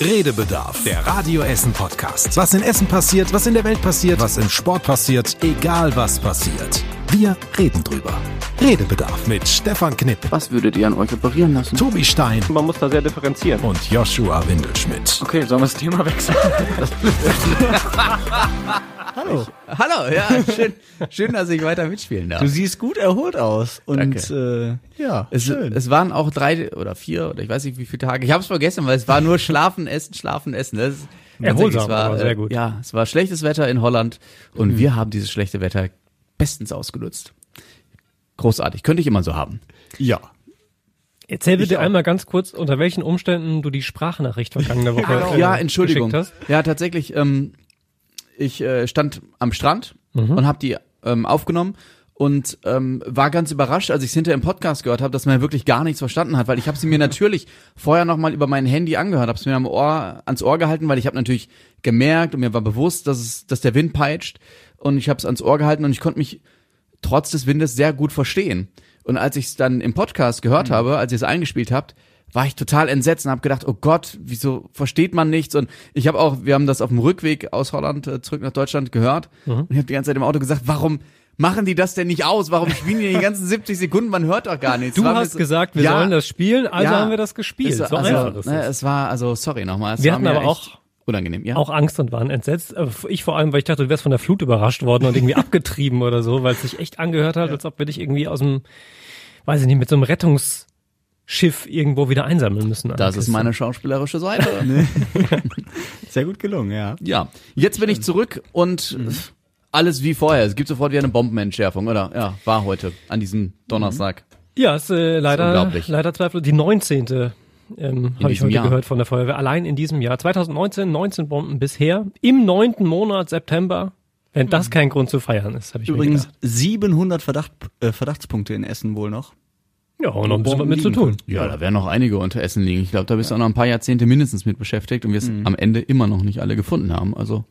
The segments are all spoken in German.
Redebedarf, der Radio Essen Podcast. Was in Essen passiert, was in der Welt passiert, was im Sport passiert, egal was passiert. Wir reden drüber. Redebedarf mit Stefan Knipp, Was würdet ihr an euch operieren lassen? Tobi Stein Man muss da sehr differenzieren. und Joshua Windelschmidt. Okay, sollen wir das Thema wechseln? Hallo. Hallo, ja, schön, schön, dass ich weiter mitspielen darf. Du siehst gut erholt aus. Und Danke. äh, ja, es, schön. es waren auch drei oder vier oder ich weiß nicht wie viele Tage. Ich habe es vergessen, weil es war nur Schlafen, Essen, Schlafen, Essen. Das ist, Erholsam, es war, aber sehr äh, gut. Ja, es war schlechtes Wetter in Holland und wir haben dieses schlechte Wetter bestens ausgenutzt. Großartig, könnte ich immer so haben. ja. Erzähl bitte einmal ganz kurz, unter welchen Umständen du die Sprachnachricht vergangene Woche äh, Ja, Entschuldigung. geschickt hast. Ja, tatsächlich. Ähm, ich äh, stand am Strand und habe die ähm, aufgenommen und ähm, war ganz überrascht, als ich es hinter im Podcast gehört habe, dass man wirklich gar nichts verstanden hat, weil ich habe sie mir natürlich vorher noch mal über mein Handy angehört, habe es mir am Ohr ans Ohr gehalten, weil ich habe natürlich gemerkt und mir war bewusst, dass es, dass der Wind peitscht und ich habe es ans Ohr gehalten und ich konnte mich trotz des Windes sehr gut verstehen. Und als ich es dann im Podcast gehört habe, als ihr es eingespielt habt, war ich total entsetzt und habe gedacht, oh Gott, wieso versteht man nichts? Und ich habe auch, wir haben das auf dem Rückweg aus Holland äh, zurück nach Deutschland gehört und ich habe die ganze Zeit im Auto gesagt, warum machen die das denn nicht aus? Warum spielen die die ganzen 70 Sekunden? Man hört doch gar nichts. Du hast so- gesagt, wir Ja, sollen das spielen, also ja. haben wir das gespielt. es war- so also, einfach ist ne, es. war, also sorry nochmal. es Wir hatten aber auch- unangenehm, ja. Auch Angst und waren entsetzt. Aber Ich vor allem, weil ich dachte, du wärst von der Flut überrascht worden und irgendwie abgetrieben oder so, weil es sich echt angehört hat, als ob wir dich irgendwie aus dem, weiß ich nicht, mit so einem Rettungsschiff irgendwo wieder einsammeln müssen. das ist meine schauspielerische Seite. Sehr gut gelungen, ja. Ja, jetzt bin ich zurück und Mhm. alles wie vorher. Es gibt sofort wieder eine Bombenentschärfung, oder? Ja, war heute, an diesem Donnerstag. Ja, ist äh, leider, unglaublich. leider zweifellos die 19. Ähm, habe ich heute Jahr. gehört von der Feuerwehr. Allein in diesem Jahr. 2019, 19 Bomben bisher. Im neunten Monat September. Wenn das kein Grund zu feiern ist, habe ich Übrigens mir gedacht. 700 Verdacht, äh, Verdachtspunkte in Essen wohl noch. Ja, und noch ein bisschen was mit zu tun. Ja, da werden noch einige unter Essen liegen. Ich glaube, da bist du auch noch ein paar Jahrzehnte mindestens mit beschäftigt und wir es am Ende immer noch nicht alle gefunden haben. Also,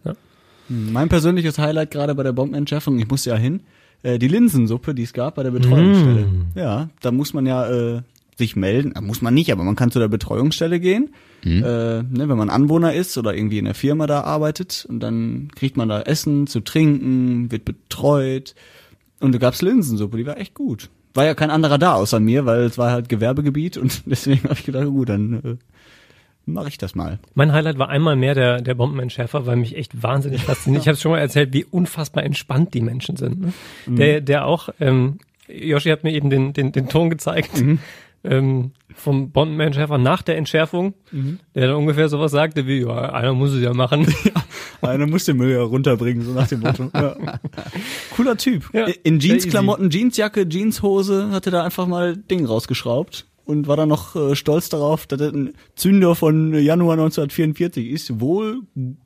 Mein persönliches Highlight gerade bei der Bombenentschärfung, ich musste ja hin, äh, die Linsensuppe, die es gab bei der Betreuungsstelle. Ja, da muss man ja äh, sich melden, äh, muss man nicht, aber man kann zu der Betreuungsstelle gehen, äh, ne, wenn man Anwohner ist oder irgendwie in der Firma da arbeitet und dann kriegt man da Essen zu trinken, wird betreut und da gab's Linsensuppe, die war echt gut. War ja kein anderer da außer mir, weil es war halt Gewerbegebiet und deswegen habe ich gedacht, gut, dann äh, mache ich das mal. Mein Highlight war einmal mehr der, der Bombenentschärfer, weil mich echt wahnsinnig fasziniert. Ich habe schon mal erzählt, wie unfassbar entspannt die Menschen sind. Ne? Der, der auch, ähm, Yoshi hat mir eben den, den, den Ton gezeigt. Ähm, vom Bombenentschärfer nach der Entschärfung, der dann ungefähr sowas sagte wie, ja, einer muss es ja machen. Einer muss den Müll ja runterbringen, so nach dem Motto. Ja. Cooler Typ. Ja, In Jeansklamotten, Jeansjacke, Jeanshose hat er da einfach mal Ding rausgeschraubt und war dann noch äh, stolz darauf, dass das ein Zünder von Januar 1944 ist. Wohl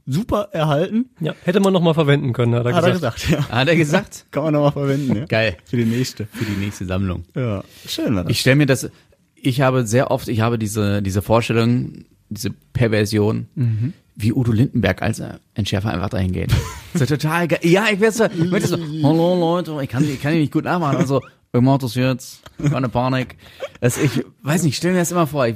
super erhalten, Ja, hätte man noch mal verwenden können, hat er hat er gesagt. gesagt. Ja. hat er gesagt? Kann man noch mal verwenden, ja. Geil. Für die nächste. Für die nächste Sammlung. Ja, schön war das. Ich stelle mir das, ich habe sehr oft, ich habe diese, diese Vorstellung, diese Perversion, wie Udo Lindenberg als Entschärfer einfach dahin geht. So total geil. Ja, ich werde so, so, hallo Leute, ich kann, ich kann die nicht gut nachmachen. Also, ich mach das jetzt, keine Panik. Das, ich weiß nicht, stell mir das immer vor. Ich,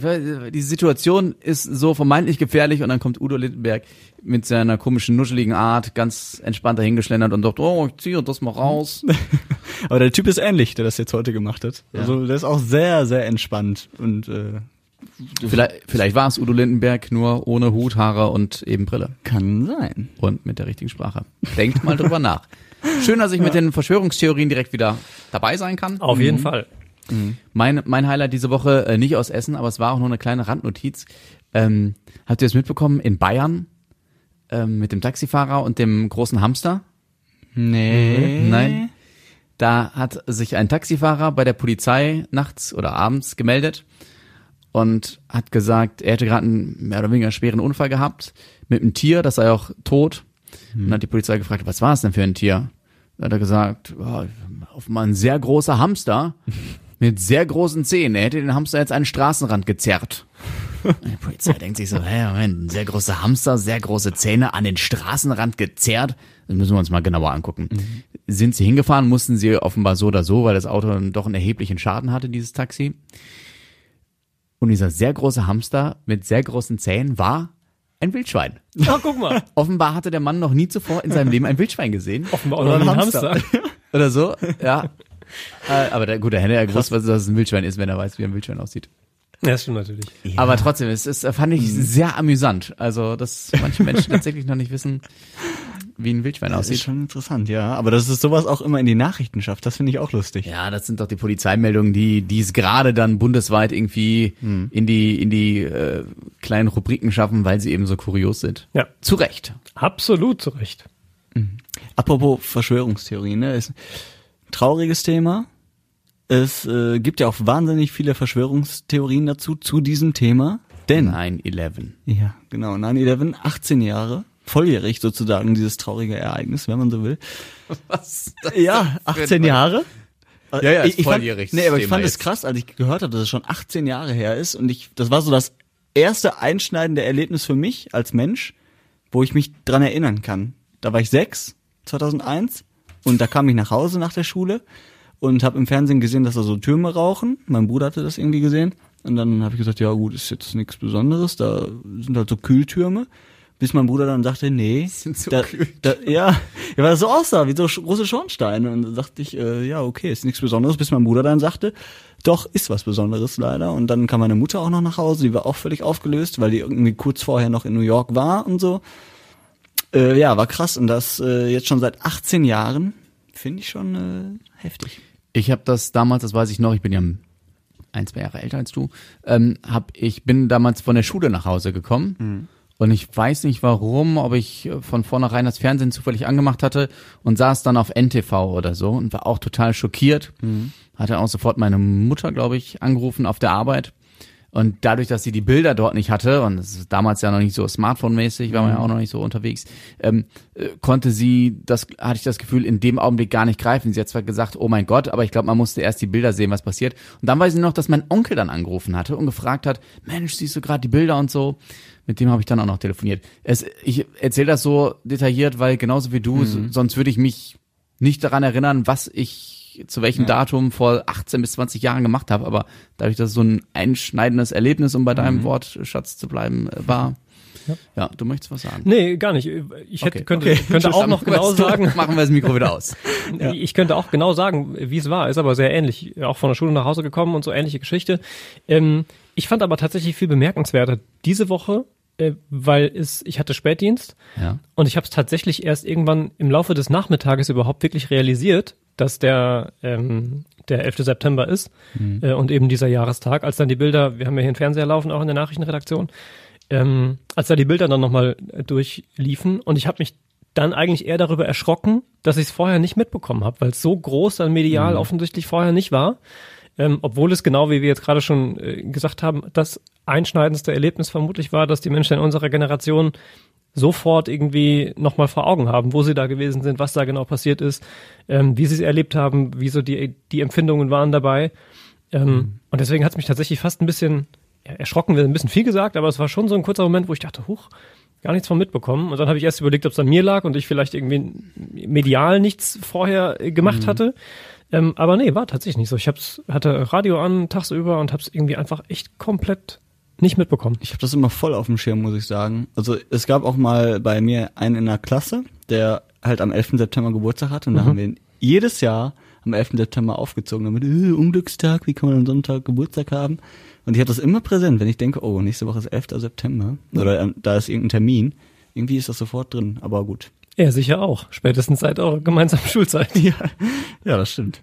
die Situation ist so vermeintlich gefährlich und dann kommt Udo Lindenberg mit seiner komischen, nuscheligen Art ganz entspannt dahingeschlendert und sagt, oh, ich ziehe das mal raus. Aber der Typ ist ähnlich, der das jetzt heute gemacht hat. Also der ist auch sehr, sehr entspannt und äh, Vielleicht, vielleicht war es Udo Lindenberg nur ohne Hut, Haare und eben Brille. kann sein. Und mit der richtigen Sprache. Denkt mal drüber nach. Schön, dass ich mit den Verschwörungstheorien direkt wieder dabei sein kann. Auf jeden Fall. Mein, mein Highlight diese Woche, äh, nicht aus Essen, aber es war auch nur eine kleine Randnotiz. Ähm, habt ihr es mitbekommen? In Bayern ähm, mit dem Taxifahrer und dem großen Hamster? Nee. Nein. Da hat sich ein Taxifahrer bei der Polizei nachts oder abends gemeldet und hat gesagt, er hätte gerade einen mehr oder weniger schweren Unfall gehabt mit einem Tier, das sei auch tot. Und hat die Polizei gefragt, was war es denn für ein Tier? Da hat er gesagt, ja, offenbar ein sehr großer Hamster mit sehr großen Zähnen. Er hätte den Hamster jetzt an den Straßenrand gezerrt. Die Polizei denkt sich so, hä, Moment, ein sehr großer Hamster, sehr große Zähne an den Straßenrand gezerrt. Das müssen wir uns mal genauer angucken. Sind sie hingefahren, mussten sie offenbar so oder so, weil das Auto dann doch einen erheblichen Schaden hatte, dieses Taxi. Und dieser sehr große Hamster mit sehr großen Zähnen war ein Wildschwein. Ach, guck mal. Offenbar hatte der Mann noch nie zuvor in seinem Leben ein Wildschwein gesehen. Offenbar auch noch ein Hamster. Oder so, ja. Äh, aber der, gut, der hätte ja gewusst, was das ein Wildschwein ist, wenn er weiß, wie ein Wildschwein aussieht. Ja, das stimmt natürlich. Aber trotzdem, es ist, fand ich sehr amüsant. Also, dass manche Menschen tatsächlich noch nicht wissen, wie ein Wildschwein Das ist aussieht. schon interessant, ja. Aber dass es sowas auch immer in die Nachrichten schafft, das finde ich auch lustig. Ja, das sind doch die Polizeimeldungen, die die es gerade dann bundesweit irgendwie in die in die äh, kleinen Rubriken schaffen, weil sie eben so kurios sind. Ja, Zu Recht. absolut zu Recht. Apropos Verschwörungstheorien, ne, ist ein trauriges Thema. Es äh, gibt ja auch wahnsinnig viele Verschwörungstheorien dazu, zu diesem Thema. Denn, 9-11. ja, genau, 9-11, 18 Jahre, volljährig sozusagen, dieses traurige Ereignis, wenn man so will. Was? Ja, 18 Jahre. Ja, ja, ist ich, ich fand, volljährig, Nee, aber ich fand es krass, als ich gehört habe, dass es schon 18 Jahre her ist und ich, das war so das erste einschneidende Erlebnis für mich als Mensch, wo ich mich dran erinnern kann. Da war ich sechs, 2001 und da kam ich nach Hause nach der Schule und habe im Fernsehen gesehen, dass da so Türme rauchen. Mein Bruder hatte das irgendwie gesehen und dann habe ich gesagt, ja gut, ist jetzt nichts Besonderes, da sind halt so Kühltürme. Bis mein Bruder dann sagte, nee, sind so da, da, ja, ja, weil das so aussah, wie so große Schornsteine. Und da dachte ich, äh, ja, okay, ist nichts Besonderes, bis mein Bruder dann sagte, doch, ist was Besonderes leider. Und dann kam meine Mutter auch noch nach Hause, die war auch völlig aufgelöst, weil die irgendwie kurz vorher noch in New York war und so. Äh, ja, war krass. Und das äh, jetzt schon seit 18 Jahren, finde ich schon äh, heftig. Ich habe das damals, das weiß ich noch, ich bin ja ein, zwei Jahre älter als du, ähm, hab, ich bin damals von der Schule nach Hause gekommen und ich weiß nicht warum, ob ich äh, von vornherein das Fernsehen zufällig angemacht hatte und saß dann auf NTV oder so und war auch total schockiert. Hatte auch sofort meine Mutter, glaube ich, angerufen auf der Arbeit. Und dadurch, dass sie die Bilder dort nicht hatte, und es ist damals ja noch nicht so Smartphone-mäßig, war man ja auch noch nicht so unterwegs, ähm, äh, konnte sie, das hatte ich das Gefühl, in dem Augenblick gar nicht greifen. Sie hat zwar gesagt, oh mein Gott, aber ich glaube, man musste erst die Bilder sehen, was passiert. Und dann weiß ich noch, dass mein Onkel dann angerufen hatte und gefragt hat, Mensch, siehst du gerade die Bilder und so. Mit dem habe ich dann auch noch telefoniert. Es, ich erzähle das so detailliert, weil genauso wie du, so, sonst würde ich mich nicht daran erinnern, was ich zu welchem Datum vor 18 bis 20 Jahren gemacht habe, aber dadurch, dass es so ein einschneidendes Erlebnis, um bei deinem Wortschatz zu bleiben, äh, war. Ja. du möchtest was sagen. Nee, gar nicht. Ich hätte, Okay. könnte, könnte auch noch genau sagen, Machen wir das Mikro wieder aus. Ich könnte auch genau sagen, wie es war. Ist aber sehr ähnlich. Auch von der Schule nach Hause gekommen und so ähnliche Geschichte. Ähm, ich fand aber tatsächlich viel bemerkenswerter diese Woche, äh, weil es, ich hatte Spätdienst Ja. und ich habe es tatsächlich erst irgendwann im Laufe des Nachmittages überhaupt wirklich realisiert, dass der ähm, der 11. September ist äh, und eben dieser Jahrestag, als dann die Bilder, wir haben ja hier einen Fernseher laufen, auch in der Nachrichtenredaktion, ähm, als da die Bilder dann nochmal durchliefen und ich habe mich dann eigentlich eher darüber erschrocken, dass ich es vorher nicht mitbekommen habe, weil es so groß dann medial offensichtlich vorher nicht war. Ähm, obwohl es genau, wie wir jetzt gerade schon äh, gesagt haben, das einschneidendste Erlebnis vermutlich war, dass die Menschen in unserer Generation sofort irgendwie nochmal vor Augen haben, wo sie da gewesen sind, was da genau passiert ist, ähm, wie sie es erlebt haben, wie so die, die Empfindungen waren dabei. Ähm, Und deswegen hat es mich tatsächlich fast ein bisschen ja, erschrocken, ein bisschen viel gesagt, aber es war schon so ein kurzer Moment, wo ich dachte, huch, gar nichts von mitbekommen. Und dann habe ich erst überlegt, ob es an mir lag und ich vielleicht irgendwie medial nichts vorher äh, gemacht hatte. Ähm, aber nee, war tatsächlich nicht so. Ich hab's, hatte Radio an tagsüber und habe es irgendwie einfach echt komplett nicht mitbekommen. Ich habe das immer voll auf dem Schirm, muss ich sagen. Also es gab auch mal bei mir einen in der Klasse, der halt am 11. September Geburtstag hatte und da haben wir ihn jedes Jahr am 11. September aufgezogen, damit, äh, Unglückstag, wie kann man am Sonntag Geburtstag haben? Und ich habe das immer präsent, wenn ich denke, oh, nächste Woche ist 11. September oder ähm, da ist irgendein Termin. Irgendwie ist das sofort drin, aber gut. Er sicher auch. Spätestens seit eurer gemeinsamen Schulzeit. Ja, ja das stimmt.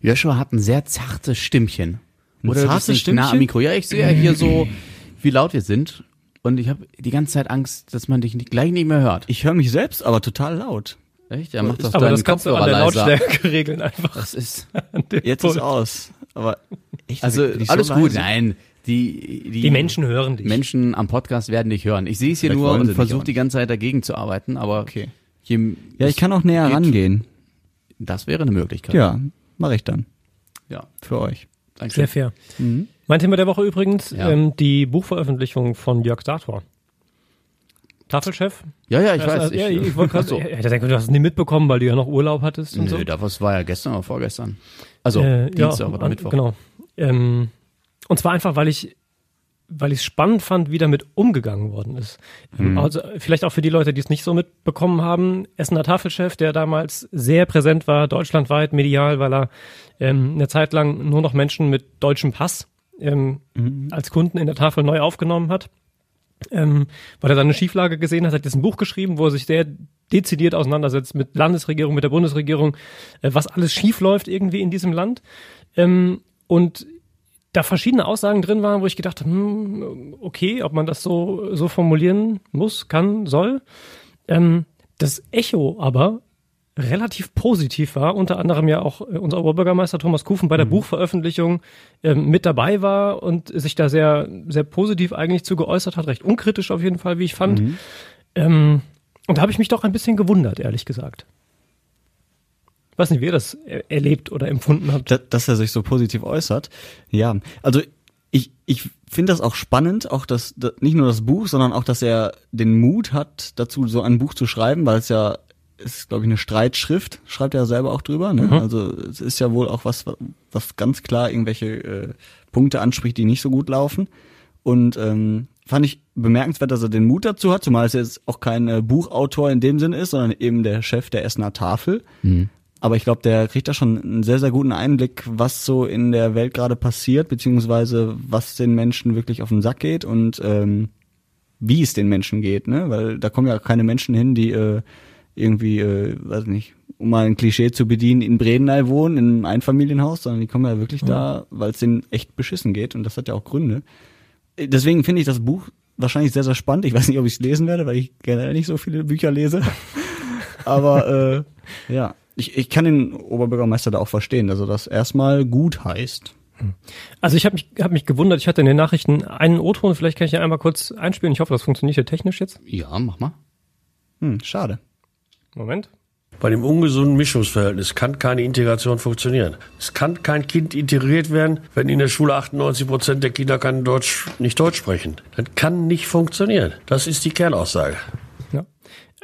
Joshua hat ein sehr zartes Stimmchen. Ein Oder du zartes bist nicht nah am? Mikro. Ja, ich sehe ja hier so, wie laut wir sind. Und ich habe die ganze Zeit Angst, dass man dich nicht, gleich nicht mehr hört. Ich höre mich selbst, aber total laut. Echt? Ja, mach doch Aber deinen das kannst du an Kopfhörer der. Lautstärke regeln einfach. Das ist, Jetzt Pult. ist aus. Aber echt, also so alles gut. leise? Nein, die, die, Die Menschen hören dich. Menschen am Podcast werden dich hören. Ich sehe es hier Vielleicht nur und versuche die ganze Zeit dagegen zu arbeiten, aber Okay. je, Ja, ich kann auch näher geht. rangehen. Das wäre eine Möglichkeit. Ja, mache ich dann. ja. Für euch. Danke. Sehr fair. Mein Thema der Woche übrigens, Ja. ähm, die Buchveröffentlichung von Jörg Sator. Tafelchef? Ja, ja, ich Also, weiß. also, ja, ich wollte gerade so. ich denke, du hast es nie mitbekommen, weil du ja noch Urlaub hattest und Nö, so. das war ja gestern oder vorgestern. Also Äh, Dienstag ja, oder Mittwoch. Genau. Ähm, und zwar einfach, weil ich weil ich es spannend fand, wie damit umgegangen worden ist. Mhm. Also vielleicht auch für die Leute, die es nicht so mitbekommen haben, Essener Tafelchef, der damals sehr präsent war, deutschlandweit, medial, weil er ähm, eine Zeit lang nur noch Menschen mit deutschem Pass ähm, mhm. als Kunden in der Tafel neu aufgenommen hat. Ähm, weil er dann eine Schieflage gesehen hat, hat jetzt ein Buch geschrieben, wo er sich sehr dezidiert auseinandersetzt mit Landesregierung, mit der Bundesregierung, äh, was alles schief läuft irgendwie in diesem Land. Ähm, und da verschiedene Aussagen drin waren, wo ich gedacht habe, hm, okay, ob man das so, so formulieren muss, kann, soll. Ähm, das Echo aber relativ positiv war, unter anderem ja auch äh, unser Oberbürgermeister Thomas Kufen bei der mhm. Buchveröffentlichung ähm, mit dabei war und sich da sehr, sehr positiv eigentlich zu geäußert hat, recht unkritisch auf jeden Fall, wie ich fand. Mhm. Ähm, und da habe ich mich doch ein bisschen gewundert, ehrlich gesagt weiß nicht, wie ihr das erlebt oder empfunden habt. Dass, dass er sich so positiv äußert. Ja, also ich, ich finde das auch spannend, auch das, das, nicht nur das Buch, sondern auch, dass er den Mut hat, dazu so ein Buch zu schreiben, weil es ja ist, glaube ich, eine Streitschrift, schreibt er selber auch drüber. Ne? Mhm. Also es ist ja wohl auch was, was ganz klar irgendwelche äh, Punkte anspricht, die nicht so gut laufen. Und ähm, fand ich bemerkenswert, dass er den Mut dazu hat, zumal es jetzt auch kein äh, Buchautor in dem Sinne ist, sondern eben der Chef der Essener Tafel. Mhm. Aber ich glaube, der kriegt da schon einen sehr, sehr guten Einblick, was so in der Welt gerade passiert, beziehungsweise was den Menschen wirklich auf den Sack geht und ähm, wie es den Menschen geht, ne? Weil da kommen ja keine Menschen hin, die äh, irgendwie, äh, weiß nicht, um mal ein Klischee zu bedienen, in Bredeney wohnen, in einem Einfamilienhaus, sondern die kommen ja wirklich ja. da, weil es denen echt beschissen geht und das hat ja auch Gründe. Deswegen finde ich das Buch wahrscheinlich sehr, sehr spannend. Ich weiß nicht, ob ich es lesen werde, weil ich generell nicht so viele Bücher lese. Aber äh, ja, ich, ich kann den Oberbürgermeister da auch verstehen, dass er das erstmal gut heißt. Also ich habe mich, hab mich gewundert, ich hatte in den Nachrichten einen O-Ton, vielleicht kann ich ja einmal kurz einspielen. Ich hoffe, das funktioniert hier technisch jetzt. Ja, mach mal. Hm, schade. Moment. Bei dem ungesunden Mischungsverhältnis kann keine Integration funktionieren. Es kann kein Kind integriert werden, wenn in der Schule 98 Prozent der Kinder kein Deutsch, nicht Deutsch sprechen. Das kann nicht funktionieren. Das ist die Kernaussage. Ja.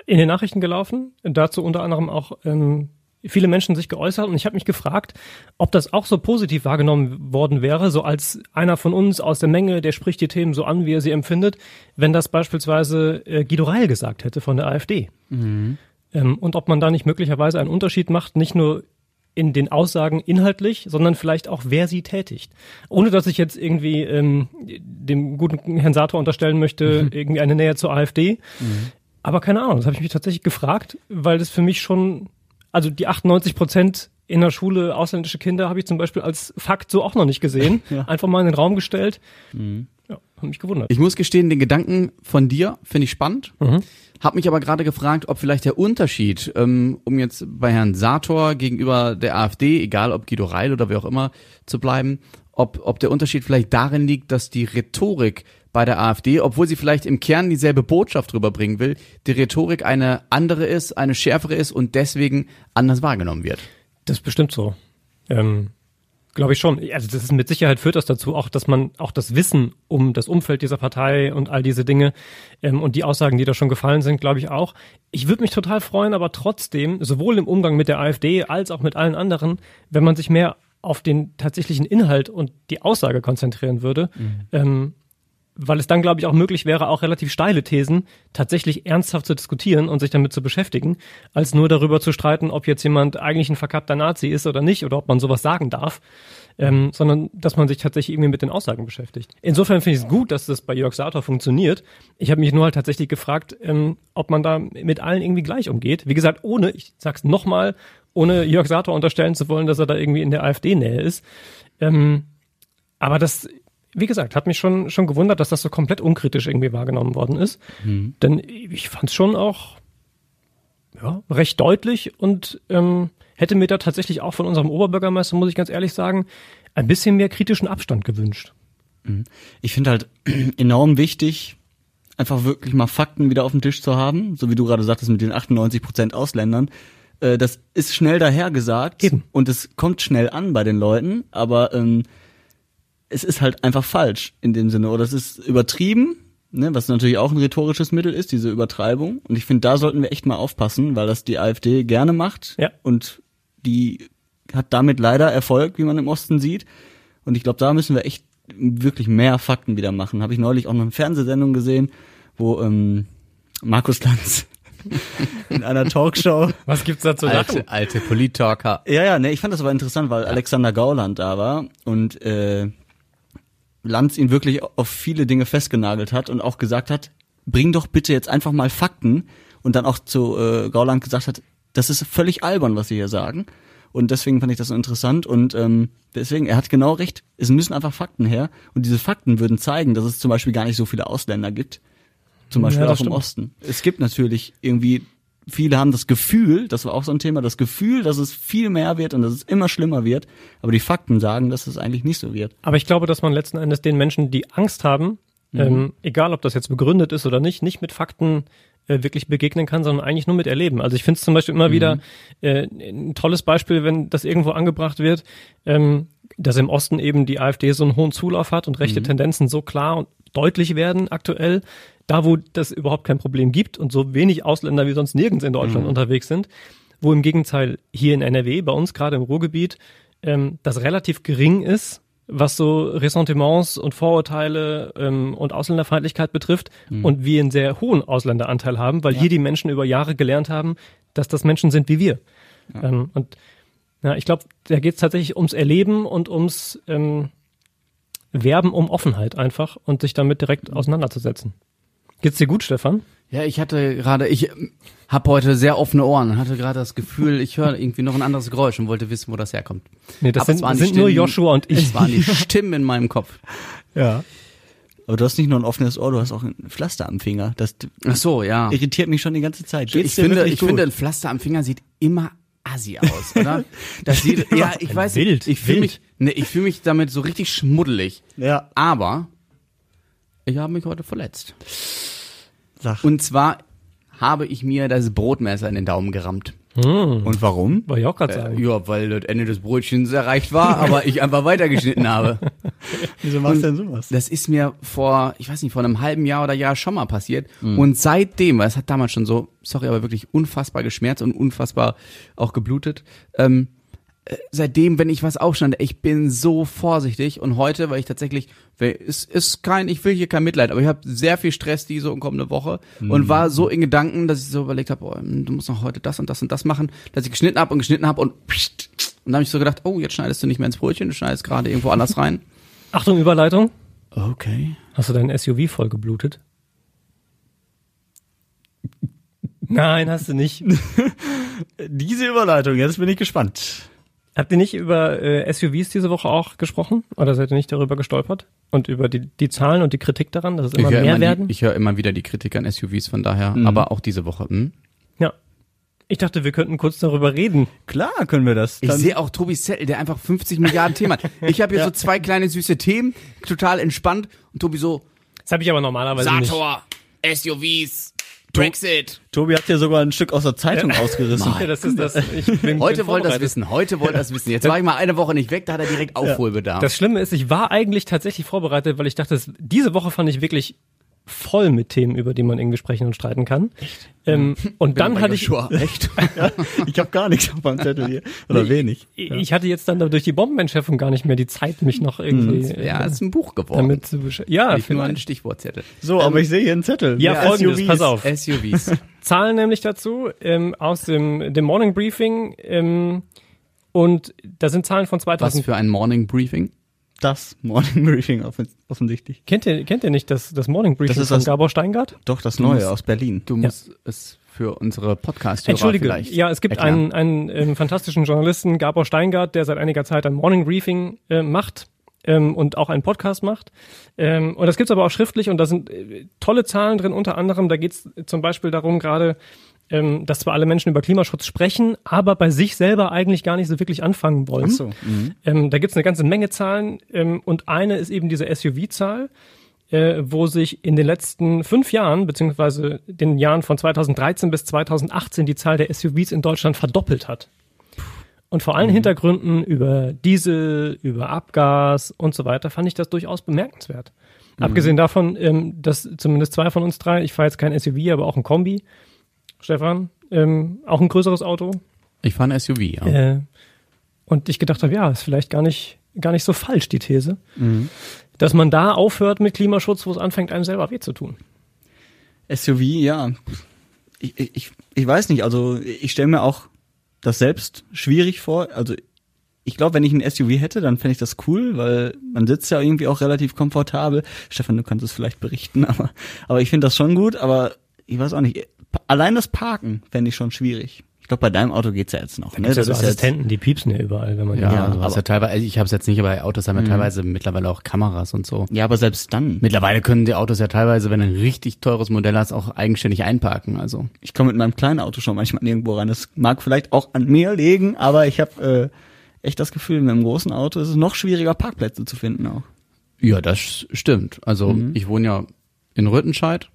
In den Nachrichten gelaufen, dazu unter anderem auch ähm, viele Menschen sich geäußert und ich habe mich gefragt, ob das auch so positiv wahrgenommen worden wäre, so als einer von uns aus der Menge, der spricht die Themen so an, wie er sie empfindet, wenn das beispielsweise äh, Guido Reil gesagt hätte von der AfD. Mhm. Ähm, und ob man da nicht möglicherweise einen Unterschied macht, nicht nur in den Aussagen inhaltlich, sondern vielleicht auch, wer sie tätigt. Ohne dass ich jetzt irgendwie ähm, dem guten Herrn Sator unterstellen möchte, mhm. irgendwie eine Nähe zur AfD. Mhm. Aber keine Ahnung, das habe ich mich tatsächlich gefragt, weil das für mich schon also die 98 Prozent in der Schule ausländische Kinder habe ich zum Beispiel als Fakt so auch noch nicht gesehen. ja. Einfach mal in den Raum gestellt. Mhm. Ja, habe mich gewundert. Ich muss gestehen, den Gedanken von dir finde ich spannend. Mhm. Hab mich aber gerade gefragt, ob vielleicht der Unterschied, ähm, um jetzt bei Herrn Sator gegenüber der AfD, egal ob Guido Reil oder wer auch immer, zu bleiben, ob, ob der Unterschied vielleicht darin liegt, dass die Rhetorik bei der AfD, obwohl sie vielleicht im Kern dieselbe Botschaft rüberbringen will, die Rhetorik eine andere ist, eine schärfere ist und deswegen anders wahrgenommen wird. Das ist bestimmt so. Ähm, Glaube ich schon. Also das ist mit Sicherheit führt das dazu, auch dass man auch das Wissen um das Umfeld dieser Partei und all diese Dinge ähm, und die Aussagen, die da schon gefallen sind, glaube ich auch. Ich würde mich total freuen, aber trotzdem, sowohl im Umgang mit der AfD als auch mit allen anderen, wenn man sich mehr auf den tatsächlichen Inhalt und die Aussage konzentrieren würde, mhm. ähm, weil es dann, glaube ich, auch möglich wäre, auch relativ steile Thesen tatsächlich ernsthaft zu diskutieren und sich damit zu beschäftigen, als nur darüber zu streiten, ob jetzt jemand eigentlich ein verkappter Nazi ist oder nicht oder ob man sowas sagen darf, ähm, sondern dass man sich tatsächlich irgendwie mit den Aussagen beschäftigt. Insofern finde ich es gut, dass das bei Jörg Sator funktioniert. Ich habe mich nur halt tatsächlich gefragt, ähm, ob man da mit allen irgendwie gleich umgeht. Wie gesagt, ohne, ich sag's nochmal, ohne Jörg Sator unterstellen zu wollen, dass er da irgendwie in der AfD-Nähe ist. Ähm, aber das wie gesagt, hat mich schon, schon gewundert, dass das so komplett unkritisch irgendwie wahrgenommen worden ist. Mhm. Denn ich fand es schon auch ja, recht deutlich und ähm, hätte mir da tatsächlich auch von unserem Oberbürgermeister, muss ich ganz ehrlich sagen, ein bisschen mehr kritischen Abstand gewünscht. Mhm. Ich finde halt enorm wichtig, einfach wirklich mal Fakten wieder auf dem Tisch zu haben, so wie du gerade sagtest mit den 98 Prozent Ausländern. Äh, das ist schnell dahergesagt Eben. und es kommt schnell an bei den Leuten, aber ähm, es ist halt einfach falsch in dem Sinne oder es ist übertrieben, ne, was natürlich auch ein rhetorisches Mittel ist, diese Übertreibung. Und ich finde, da sollten wir echt mal aufpassen, weil das die AfD gerne macht ja. und die hat damit leider Erfolg, wie man im Osten sieht. Und ich glaube, da müssen wir echt wirklich mehr Fakten wieder machen. Habe ich neulich auch noch eine Fernsehsendung gesehen, wo ähm, Markus Lanz in einer Talkshow Was gibt's da zu lachen? Alte, alte Polit-Talker. Ja, ja, ne, ich fand das aber interessant, weil Alexander Gauland da war und äh, Lanz ihn wirklich auf viele Dinge festgenagelt hat und auch gesagt hat, bring doch bitte jetzt einfach mal Fakten und dann auch zu äh, Gauland gesagt hat, das ist völlig albern, was Sie hier sagen. Und deswegen fand ich das so interessant und ähm, deswegen, er hat genau recht, es müssen einfach Fakten her und diese Fakten würden zeigen, dass es zum Beispiel gar nicht so viele Ausländer gibt, zum Beispiel Ja, auch im stimmt. Osten. Es gibt natürlich irgendwie, viele haben das Gefühl, das war auch so ein Thema, das Gefühl, dass es viel mehr wird und dass es immer schlimmer wird, aber die Fakten sagen, dass es eigentlich nicht so wird. Aber ich glaube, dass man letzten Endes den Menschen, die Angst haben, ähm, egal ob das jetzt begründet ist oder nicht, nicht mit Fakten äh, wirklich begegnen kann, sondern eigentlich nur mit Erleben. Also ich finde es zum Beispiel immer wieder äh, ein tolles Beispiel, wenn das irgendwo angebracht wird, ähm, dass im Osten eben die AfD so einen hohen Zulauf hat und rechte Tendenzen so klar und deutlich werden aktuell, da wo das überhaupt kein Problem gibt und so wenig Ausländer wie sonst nirgends in Deutschland unterwegs sind, wo im Gegenteil hier in NRW, bei uns gerade im Ruhrgebiet, ähm, das relativ gering ist, was so Ressentiments und Vorurteile ähm, und Ausländerfeindlichkeit betrifft und wir einen sehr hohen Ausländeranteil haben, weil hier die Menschen über Jahre gelernt haben, dass das Menschen sind wie wir. Ähm, und ja, ich glaube, da geht es tatsächlich ums Erleben und ums ähm, Werben um Offenheit einfach und sich damit direkt auseinanderzusetzen. Geht's dir gut, Stefan? Ja, ich hatte gerade, ich habe heute sehr offene Ohren, hatte gerade das Gefühl, ich höre irgendwie noch ein anderes Geräusch und wollte wissen, wo das herkommt. Nee, das Aber es sind, waren die sind nur Stimmen- Joshua und ich. Es waren die Stimmen in meinem Kopf. Ja. Aber du hast nicht nur ein offenes Ohr, du hast auch ein Pflaster am Finger. Das Ach so, ja. irritiert mich schon die ganze Zeit. Ich Geht's dir finde, ich gut? finde, ein Pflaster am Finger sieht immer assi aus, oder? Das sieht, ja, ich weiß Wild, nicht, ich fühle mich, ne, ich fühle mich damit so richtig schmuddelig. Ja. Aber ich habe mich heute verletzt. Sag. Und zwar habe ich mir das Brotmesser in den Daumen gerammt. Und warum? Wollte ich auch gerade Äh, sagen. ja, weil das Ende des Brötchens erreicht war, aber ich einfach weitergeschnitten habe. Wieso machst du denn sowas? Das ist mir vor, ich weiß nicht, vor einem halben Jahr oder Jahr schon mal passiert. Und seitdem, weil es hat damals schon so, sorry, aber wirklich unfassbar geschmerzt und unfassbar auch geblutet. Ähm, äh, seitdem, wenn ich was aufschneide, ich bin so vorsichtig. Und heute, weil ich tatsächlich, es ist kein, ich will hier kein Mitleid, aber ich habe sehr viel Stress diese und kommende Woche und war so in Gedanken, dass ich so überlegt habe, oh, du musst noch heute das und das und das machen, dass ich geschnitten habe und geschnitten habe und pst, und dann habe ich so gedacht, oh, jetzt schneidest du nicht mehr ins Brötchen, du schneidest gerade irgendwo anders rein. Achtung, Überleitung. Okay. Hast du dein SUV voll geblutet? Nein, hast du nicht. Diese Überleitung, jetzt bin ich gespannt. Habt ihr nicht über äh, SUVs diese Woche auch gesprochen? Oder seid ihr nicht darüber gestolpert? Und über die, die Zahlen und die Kritik daran, dass es immer mehr immer, werden? die- ich höre immer wieder die Kritik an SUVs, von daher, aber auch diese Woche. Hm? ja. Ich dachte, wir könnten kurz darüber reden. Klar können wir das. Ich sehe auch Tobis Zettel, der einfach 50 Milliarden Themen hat. Ich habe hier so zwei kleine süße Themen, total entspannt. Und Tobi so, Das habe ich aber normalerweise nicht. Sator, SUVs, Brexit. Tobi hat ja sogar ein Stück aus der Zeitung ausgerissen. Ja, das ist das. Ich bin, Heute bin wollte das wissen, heute wollte das wissen. Jetzt war ich mal eine Woche nicht weg, da hat er direkt Aufholbedarf. Das Schlimme ist, ich war eigentlich tatsächlich vorbereitet, weil ich dachte, es- diese Woche fand ich wirklich voll mit Themen, über die man irgendwie sprechen und streiten kann. Ähm, und dann hatte ich, Joshua, echt? Ich habe gar nichts auf meinem Zettel hier. Oder wenig. ich hatte jetzt dann durch die Bombenentschärfung gar nicht mehr die Zeit, mich noch irgendwie Ja, äh, ist ein Buch geworden. damit zu Ja, Nicht nur ein vielleicht. Stichwortzettel. So, aber ich sehe hier einen Zettel. Ja, folgendes, SUVs. pass auf. SUVs. Zahlen nämlich dazu ähm, aus dem, dem Morning Briefing ähm, und da sind Zahlen von Was 2000. für ein Morning Briefing? Das Morning Briefing offens- offensichtlich. Kennt ihr, kennt ihr nicht das, das Morning Briefing Das ist von das- Gabor Steingart? Doch, das Neue musst- aus Berlin. Du musst es für unsere Podcast-Hörer Entschuldige, vielleicht ja, es gibt erklären. einen, einen ähm, fantastischen Journalisten, Gabor Steingart, der seit einiger Zeit ein Morning Briefing äh, macht ähm, und auch einen Podcast macht. Ähm, und das gibt's aber auch schriftlich und da sind äh, tolle Zahlen drin, unter anderem, da geht's zum Beispiel darum gerade, ähm, dass zwar alle Menschen über Klimaschutz sprechen, aber bei sich selber eigentlich gar nicht so wirklich anfangen wollen. Ach so. Mhm. Ähm, da gibt's eine ganze Menge Zahlen ähm, und eine ist eben diese SUV-Zahl, äh, wo sich in den letzten fünf Jahren, beziehungsweise den Jahren von 2013 bis 2018 die Zahl der SUVs in Deutschland verdoppelt hat. Und vor allen Hintergründen über Diesel, über Abgas und so weiter fand ich das durchaus bemerkenswert. Abgesehen davon, ähm, dass zumindest zwei von uns drei, ich fahre jetzt kein SUV, aber auch ein Kombi, Stefan, ähm, auch ein größeres Auto, Ich fahre ein SUV, ja. äh, und ich gedacht habe, ja, ist vielleicht gar nicht gar nicht so falsch, die These. Dass man da aufhört mit Klimaschutz, wo es anfängt, einem selber weh zu tun. SUV, ja. Ich, ich, ich weiß nicht, also ich stelle mir auch das selbst schwierig vor. Also ich glaube, wenn ich ein SUV hätte, dann fände ich das cool, weil man sitzt ja irgendwie auch relativ komfortabel. Stefan, du kannst es vielleicht berichten, aber, aber ich finde das schon gut, aber ich weiß auch nicht. Allein das Parken fände ich schon schwierig. Ich glaube, bei deinem Auto geht's ja jetzt noch. Ne? Das Das so Assistenten, die piepsen ja überall, wenn man Ja, Ja, du hast aber- ja teilweise, also ich habe es jetzt nicht, aber Autos haben ja teilweise mittlerweile auch Kameras und so. ja, aber selbst dann. Mittlerweile können die Autos ja teilweise, wenn du ein richtig teures Modell hast, auch eigenständig einparken. Also Ich komme mit meinem kleinen Auto schon manchmal nirgendwo rein. Das mag vielleicht auch an mir liegen, aber ich habe äh, echt das Gefühl, mit einem großen Auto ist es noch schwieriger, Parkplätze zu finden auch. ja, das stimmt. Also ich wohne ja in Rüttenscheid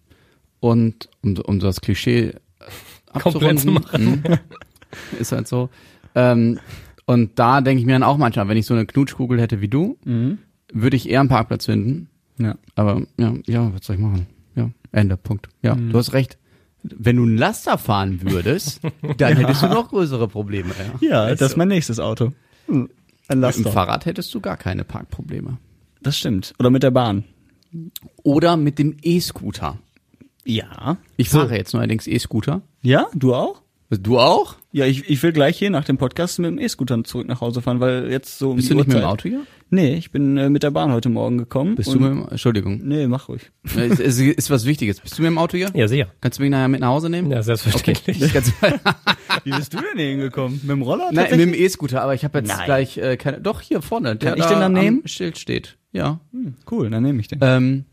und um, um das Klischee abzurunden, mhm, ist halt so. Ähm, und da denke ich mir dann auch manchmal, wenn ich so eine Knutschkugel hätte wie du, würde ich eher einen Parkplatz finden. Ja. Aber ja, ja, was soll ich machen? Ja, Ende, Punkt. Ja, du hast recht. Wenn du einen Laster fahren würdest, dann hättest du noch größere Probleme. Ja, Ja, das ist du? mein nächstes Auto. Hm, Ein Mit dem Laster. Fahrrad hättest du gar keine Parkprobleme. Das stimmt. Oder mit der Bahn. Oder mit dem E-Scooter. Ja. Ich fahre jetzt neuerdings E-Scooter. Ja, du auch? Du auch? Ja, ich, ich will gleich hier nach dem Podcast mit dem E-Scooter zurück nach Hause fahren, weil jetzt so um Bist die du nicht mit dem Uhrzeit- Auto hier? Nee, ich bin äh, mit der Bahn heute Morgen gekommen. Bist du mit dem, Entschuldigung. Nee, mach ruhig. es, es ist was Wichtiges. Bist du mit dem Auto hier? Ja, sicher. Kannst du mich nachher mit nach Hause nehmen? Ja, selbstverständlich. Ich kann's, Wie bist du denn hier hingekommen? Mit dem Roller? Nein, mit dem E-Scooter, aber ich habe jetzt Nein. gleich äh, keine. Doch, hier vorne. Der Kann ich da den dann nehmen? Am Schild steht. Ja. Hm, cool, dann nehme ich den. Ähm,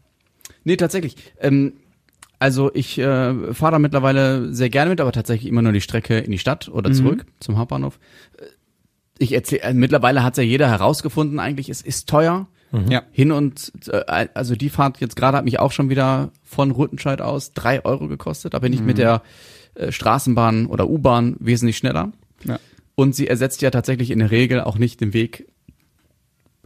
nee, tatsächlich. Ähm, also ich äh, fahre da mittlerweile sehr gerne mit, aber tatsächlich immer nur die Strecke in die Stadt oder zurück zum Hauptbahnhof. Ich erzähle, äh, mittlerweile hat's ja jeder herausgefunden, eigentlich, es ist teuer. Ja. Hin und, äh, also die Fahrt jetzt gerade hat mich auch schon wieder von Rüttenscheid aus drei Euro gekostet. Da bin ich mit der äh, Straßenbahn oder U-Bahn wesentlich schneller. Ja. Und sie ersetzt ja tatsächlich in der Regel auch nicht den Weg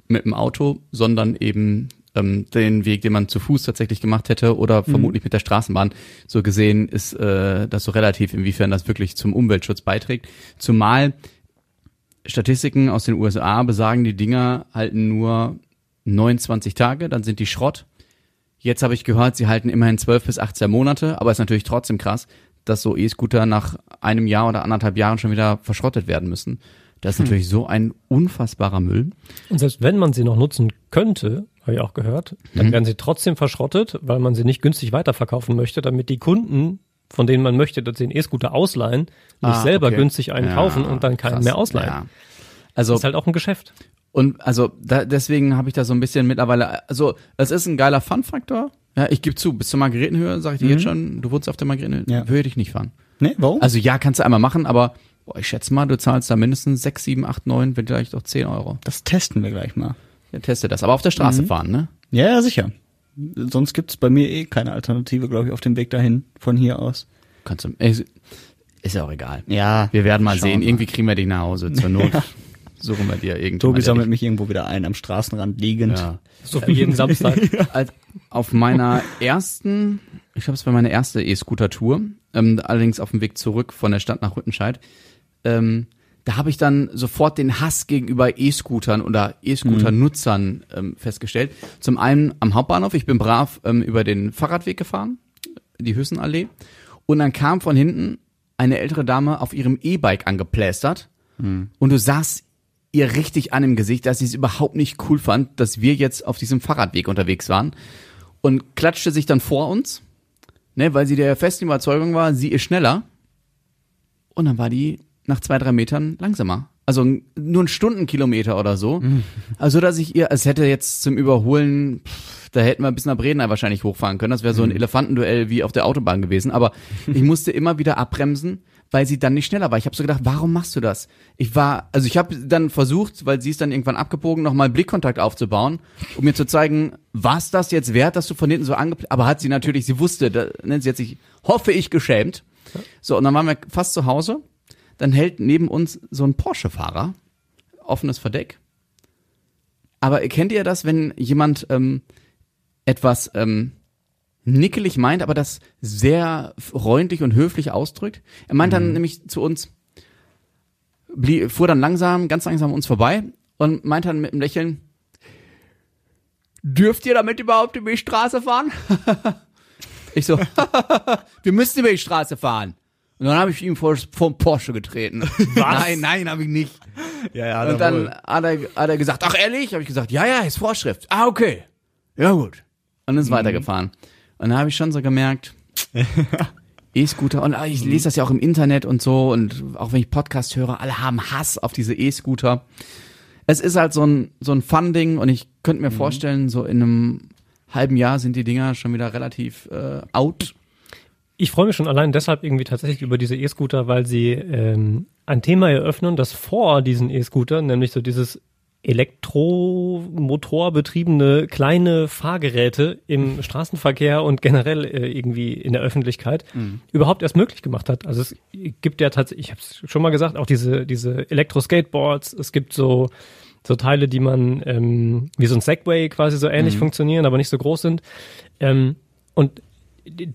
mit dem Auto, sondern eben ähm, den Weg, den man zu Fuß tatsächlich gemacht hätte oder vermutlich mit der Straßenbahn. So gesehen ist äh, das so relativ, inwiefern das wirklich zum Umweltschutz beiträgt. Zumal Statistiken aus den USA besagen, die Dinger halten nur 29 Tage, dann sind die Schrott. Jetzt habe ich gehört, sie halten immerhin 12 bis 18 Monate, aber ist natürlich trotzdem krass, dass so E-Scooter nach einem Jahr oder anderthalb Jahren schon wieder verschrottet werden müssen. Das ist natürlich so ein unfassbarer Müll. Und selbst wenn man sie noch nutzen könnte, habe ich auch gehört, dann Mhm. werden sie trotzdem verschrottet, weil man sie nicht günstig weiterverkaufen möchte, damit die Kunden, von denen man möchte, dass sie einen E-Scooter ausleihen, nicht Ah, selber okay. günstig einen Ja, kaufen und dann keinen krass. mehr ausleihen. Ja. Also Das ist halt auch ein Geschäft. Und also da, deswegen habe ich da so ein bisschen mittlerweile, also es ist ein geiler Fun-Faktor. Ja, ich gebe zu, bis zur Margaretenhöhe, sage ich dir jetzt schon, du wohnst auf der Margaretenhöhe, Ja. würde ich nicht fahren. Nee, warum? Also ja, kannst du einmal machen, aber boah, ich schätze mal, du zahlst da mindestens 6, 7, 8, 9, vielleicht auch 10 Euro. das testen wir gleich mal. Ja, teste das. Aber auf der Straße fahren, ne? Ja, ja, sicher. Sonst gibt's bei mir eh keine Alternative, glaube ich, auf dem Weg dahin, von hier aus. Kannst du, ey, ist ja auch egal. Ja. Wir werden mal sehen. wir. Irgendwie kriegen wir dich nach Hause. Zur Not suchen wir dir irgendwie. Tobi mal sammelt mich irgendwo wieder ein am Straßenrand liegend. Ja. So wie jeden Samstag. als auf meiner ersten, ich glaube, es war meine erste E-Scooter-Tour, ähm, allerdings auf dem Weg zurück von der Stadt nach Rüttenscheid, ähm, da habe ich dann sofort den Hass gegenüber E-Scootern oder E-Scooter-Nutzern ähm, festgestellt. Zum einen am Hauptbahnhof, ich bin brav ähm, über den Fahrradweg gefahren, die Hüssenallee, und dann kam von hinten eine ältere Dame auf ihrem E-Bike angeplästert. Und du sahst ihr richtig an im Gesicht, dass sie es überhaupt nicht cool fand, dass wir jetzt auf diesem Fahrradweg unterwegs waren. Und klatschte sich dann vor uns, ne, weil sie der festen Überzeugung war, sie ist schneller. Und dann war die nach zwei, drei Metern langsamer. Also nur ein Stundenkilometer oder so. Also, dass ich ihr, es hätte jetzt zum Überholen, pff, da hätten wir bis nach Bredeney wahrscheinlich hochfahren können. Das wäre so ein Elefantenduell wie auf der Autobahn gewesen. Aber ich musste immer wieder abbremsen, weil sie dann nicht schneller war. Ich habe so gedacht, warum machst du das? Ich war, also ich habe dann versucht, weil sie ist dann irgendwann abgebogen, nochmal Blickkontakt aufzubauen, um mir zu zeigen, was das jetzt wert, dass du von hinten so angepasst. Aber hat sie natürlich, sie wusste, da, ne, sie hat sich, hoffe ich, geschämt. So, und dann waren wir fast zu Hause. Dann hält neben uns so ein Porsche-Fahrer, offenes Verdeck. Aber kennt ihr das, wenn jemand ähm, etwas ähm, nickelig meint, aber das sehr freundlich und höflich ausdrückt? Er meint dann nämlich zu uns, blie- fuhr dann langsam, ganz langsam an uns vorbei und meint dann mit einem Lächeln, dürft ihr damit überhaupt über die Straße fahren? ich so, wir müssen über die Straße fahren. Und dann habe ich ihm vor, vom Porsche getreten. Nein, nein, habe ich nicht. Ja, ja, Und dann hat er, hat er gesagt, ach ehrlich? Habe ich gesagt, ja, ja, ist Vorschrift. Ah, okay. Ja, gut. Und Mhm. ist weitergefahren. Und da habe ich schon so gemerkt, E-Scooter, und ich lese das ja auch im Internet und so, und auch wenn ich Podcast höre, alle haben Hass auf diese E-Scooter. Es ist halt so ein, so ein Fun-Ding und ich könnte Mhm. mir vorstellen, so in einem halben Jahr sind die Dinger schon wieder relativ äh, out. Ich freue mich schon allein deshalb irgendwie tatsächlich über diese E-Scooter, weil sie ähm, ein Thema eröffnen, das vor diesen E-Scooter, nämlich so dieses elektromotorbetriebene kleine Fahrgeräte im Straßenverkehr und generell äh, irgendwie in der Öffentlichkeit überhaupt erst möglich gemacht hat. Also es gibt ja tatsächlich, ich habe es schon mal gesagt, auch diese diese Elektro-Skateboards. Es gibt so so Teile, die man ähm, wie so ein Segway quasi so ähnlich funktionieren, aber nicht so groß sind. Ähm, und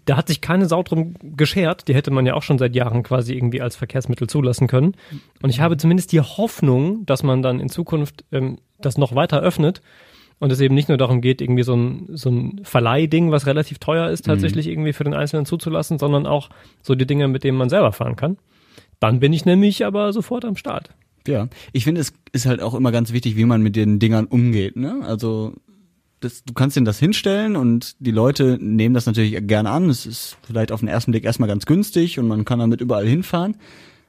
da hat sich keine Sau drum geschert. Die hätte man ja auch schon seit Jahren quasi irgendwie als Verkehrsmittel zulassen können. Und ich habe zumindest die Hoffnung, dass man dann in Zukunft ähm, das noch weiter öffnet und es eben nicht nur darum geht, irgendwie so ein, so ein Verleihding, was relativ teuer ist, tatsächlich irgendwie für den Einzelnen zuzulassen, sondern auch so die Dinge, mit denen man selber fahren kann. Dann bin ich nämlich aber sofort am Start. Ja, ich finde, es ist halt auch immer ganz wichtig, wie man mit den Dingern umgeht. Ne? Also das, du kannst denen das hinstellen und die Leute nehmen das natürlich gerne an. Es ist vielleicht auf den ersten Blick erstmal ganz günstig und man kann damit überall hinfahren.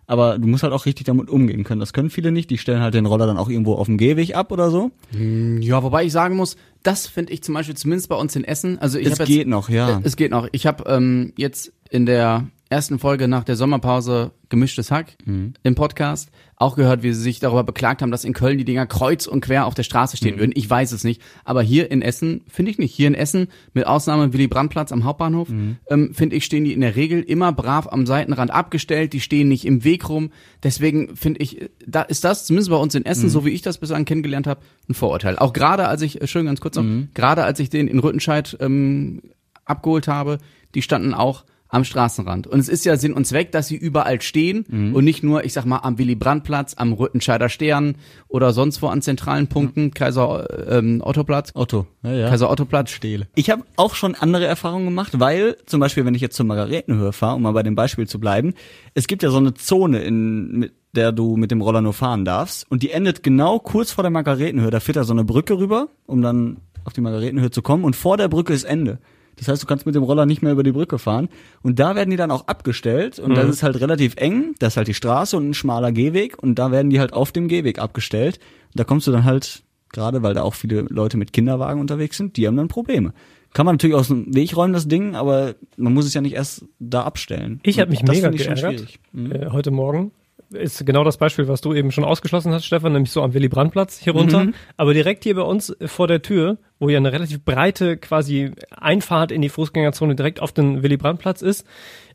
Aber du musst halt auch richtig damit umgehen können. Das können viele nicht. Die stellen halt den Roller dann auch irgendwo auf dem Gehweg ab oder so. Ja, wobei ich sagen muss, das finde ich zum Beispiel zumindest bei uns in Essen. Also ich Es jetzt, geht noch, ja. Es geht noch. Ich habe ähm, jetzt in der ersten Folge nach der Sommerpause gemischtes Hack Mhm. im Podcast auch gehört, wie sie sich darüber beklagt haben, dass in Köln die Dinger kreuz und quer auf der Straße Mhm. stehen würden. Ich weiß es nicht. Aber hier in Essen finde ich nicht. Hier in Essen, mit Ausnahme Willy Brandt-Platz am Hauptbahnhof, Mhm. ähm, finde ich, stehen die in der Regel immer brav am Seitenrand abgestellt. Die stehen nicht im Weg rum. Deswegen finde ich, da ist das, zumindest bei uns in Mhm. Essen, so wie ich das bislang kennengelernt habe, ein Vorurteil. Auch gerade als ich, äh, schön ganz kurz noch, Mhm. gerade als ich den in Rüttenscheid ähm, abgeholt habe, die standen auch am Straßenrand. Und es ist ja Sinn und Zweck, dass sie überall stehen Mhm. und nicht nur, ich sag mal, am Willy-Brandt-Platz, am Rüttenscheider Stern oder sonst wo an zentralen Punkten, Kaiser ähm, Otto-Platz, Otto. Ja, ja. Kaiser Otto-Platz. Stehle. Ich habe auch schon andere Erfahrungen gemacht, weil zum Beispiel, wenn ich jetzt zur Margaretenhöhe fahre, um mal bei dem Beispiel zu bleiben, es gibt ja so eine Zone, in mit der du mit dem Roller nur fahren darfst und die endet genau kurz vor der Margaretenhöhe. Da führt da so eine Brücke rüber, um dann auf die Margaretenhöhe zu kommen und vor der Brücke ist Ende. Das heißt, du kannst mit dem Roller nicht mehr über die Brücke fahren. Und da werden die dann auch abgestellt. Und das ist halt relativ eng. Das ist halt die Straße und ein schmaler Gehweg. Und da werden die halt auf dem Gehweg abgestellt. Und da kommst du dann halt, gerade weil da auch viele Leute mit Kinderwagen unterwegs sind, die haben dann Probleme. Kann man natürlich aus dem Weg räumen, das Ding, aber man muss es ja nicht erst da abstellen. Ich habe mich mega geärgert schwierig. äh, heute Morgen. Ist genau das Beispiel, was du eben schon ausgeschlossen hast, Stefan, nämlich so am Willy-Brandt-Platz hier runter. Aber direkt hier bei uns äh, vor der Tür, wo ja eine relativ breite quasi Einfahrt in die Fußgängerzone direkt auf den Willy-Brandt-Platz ist,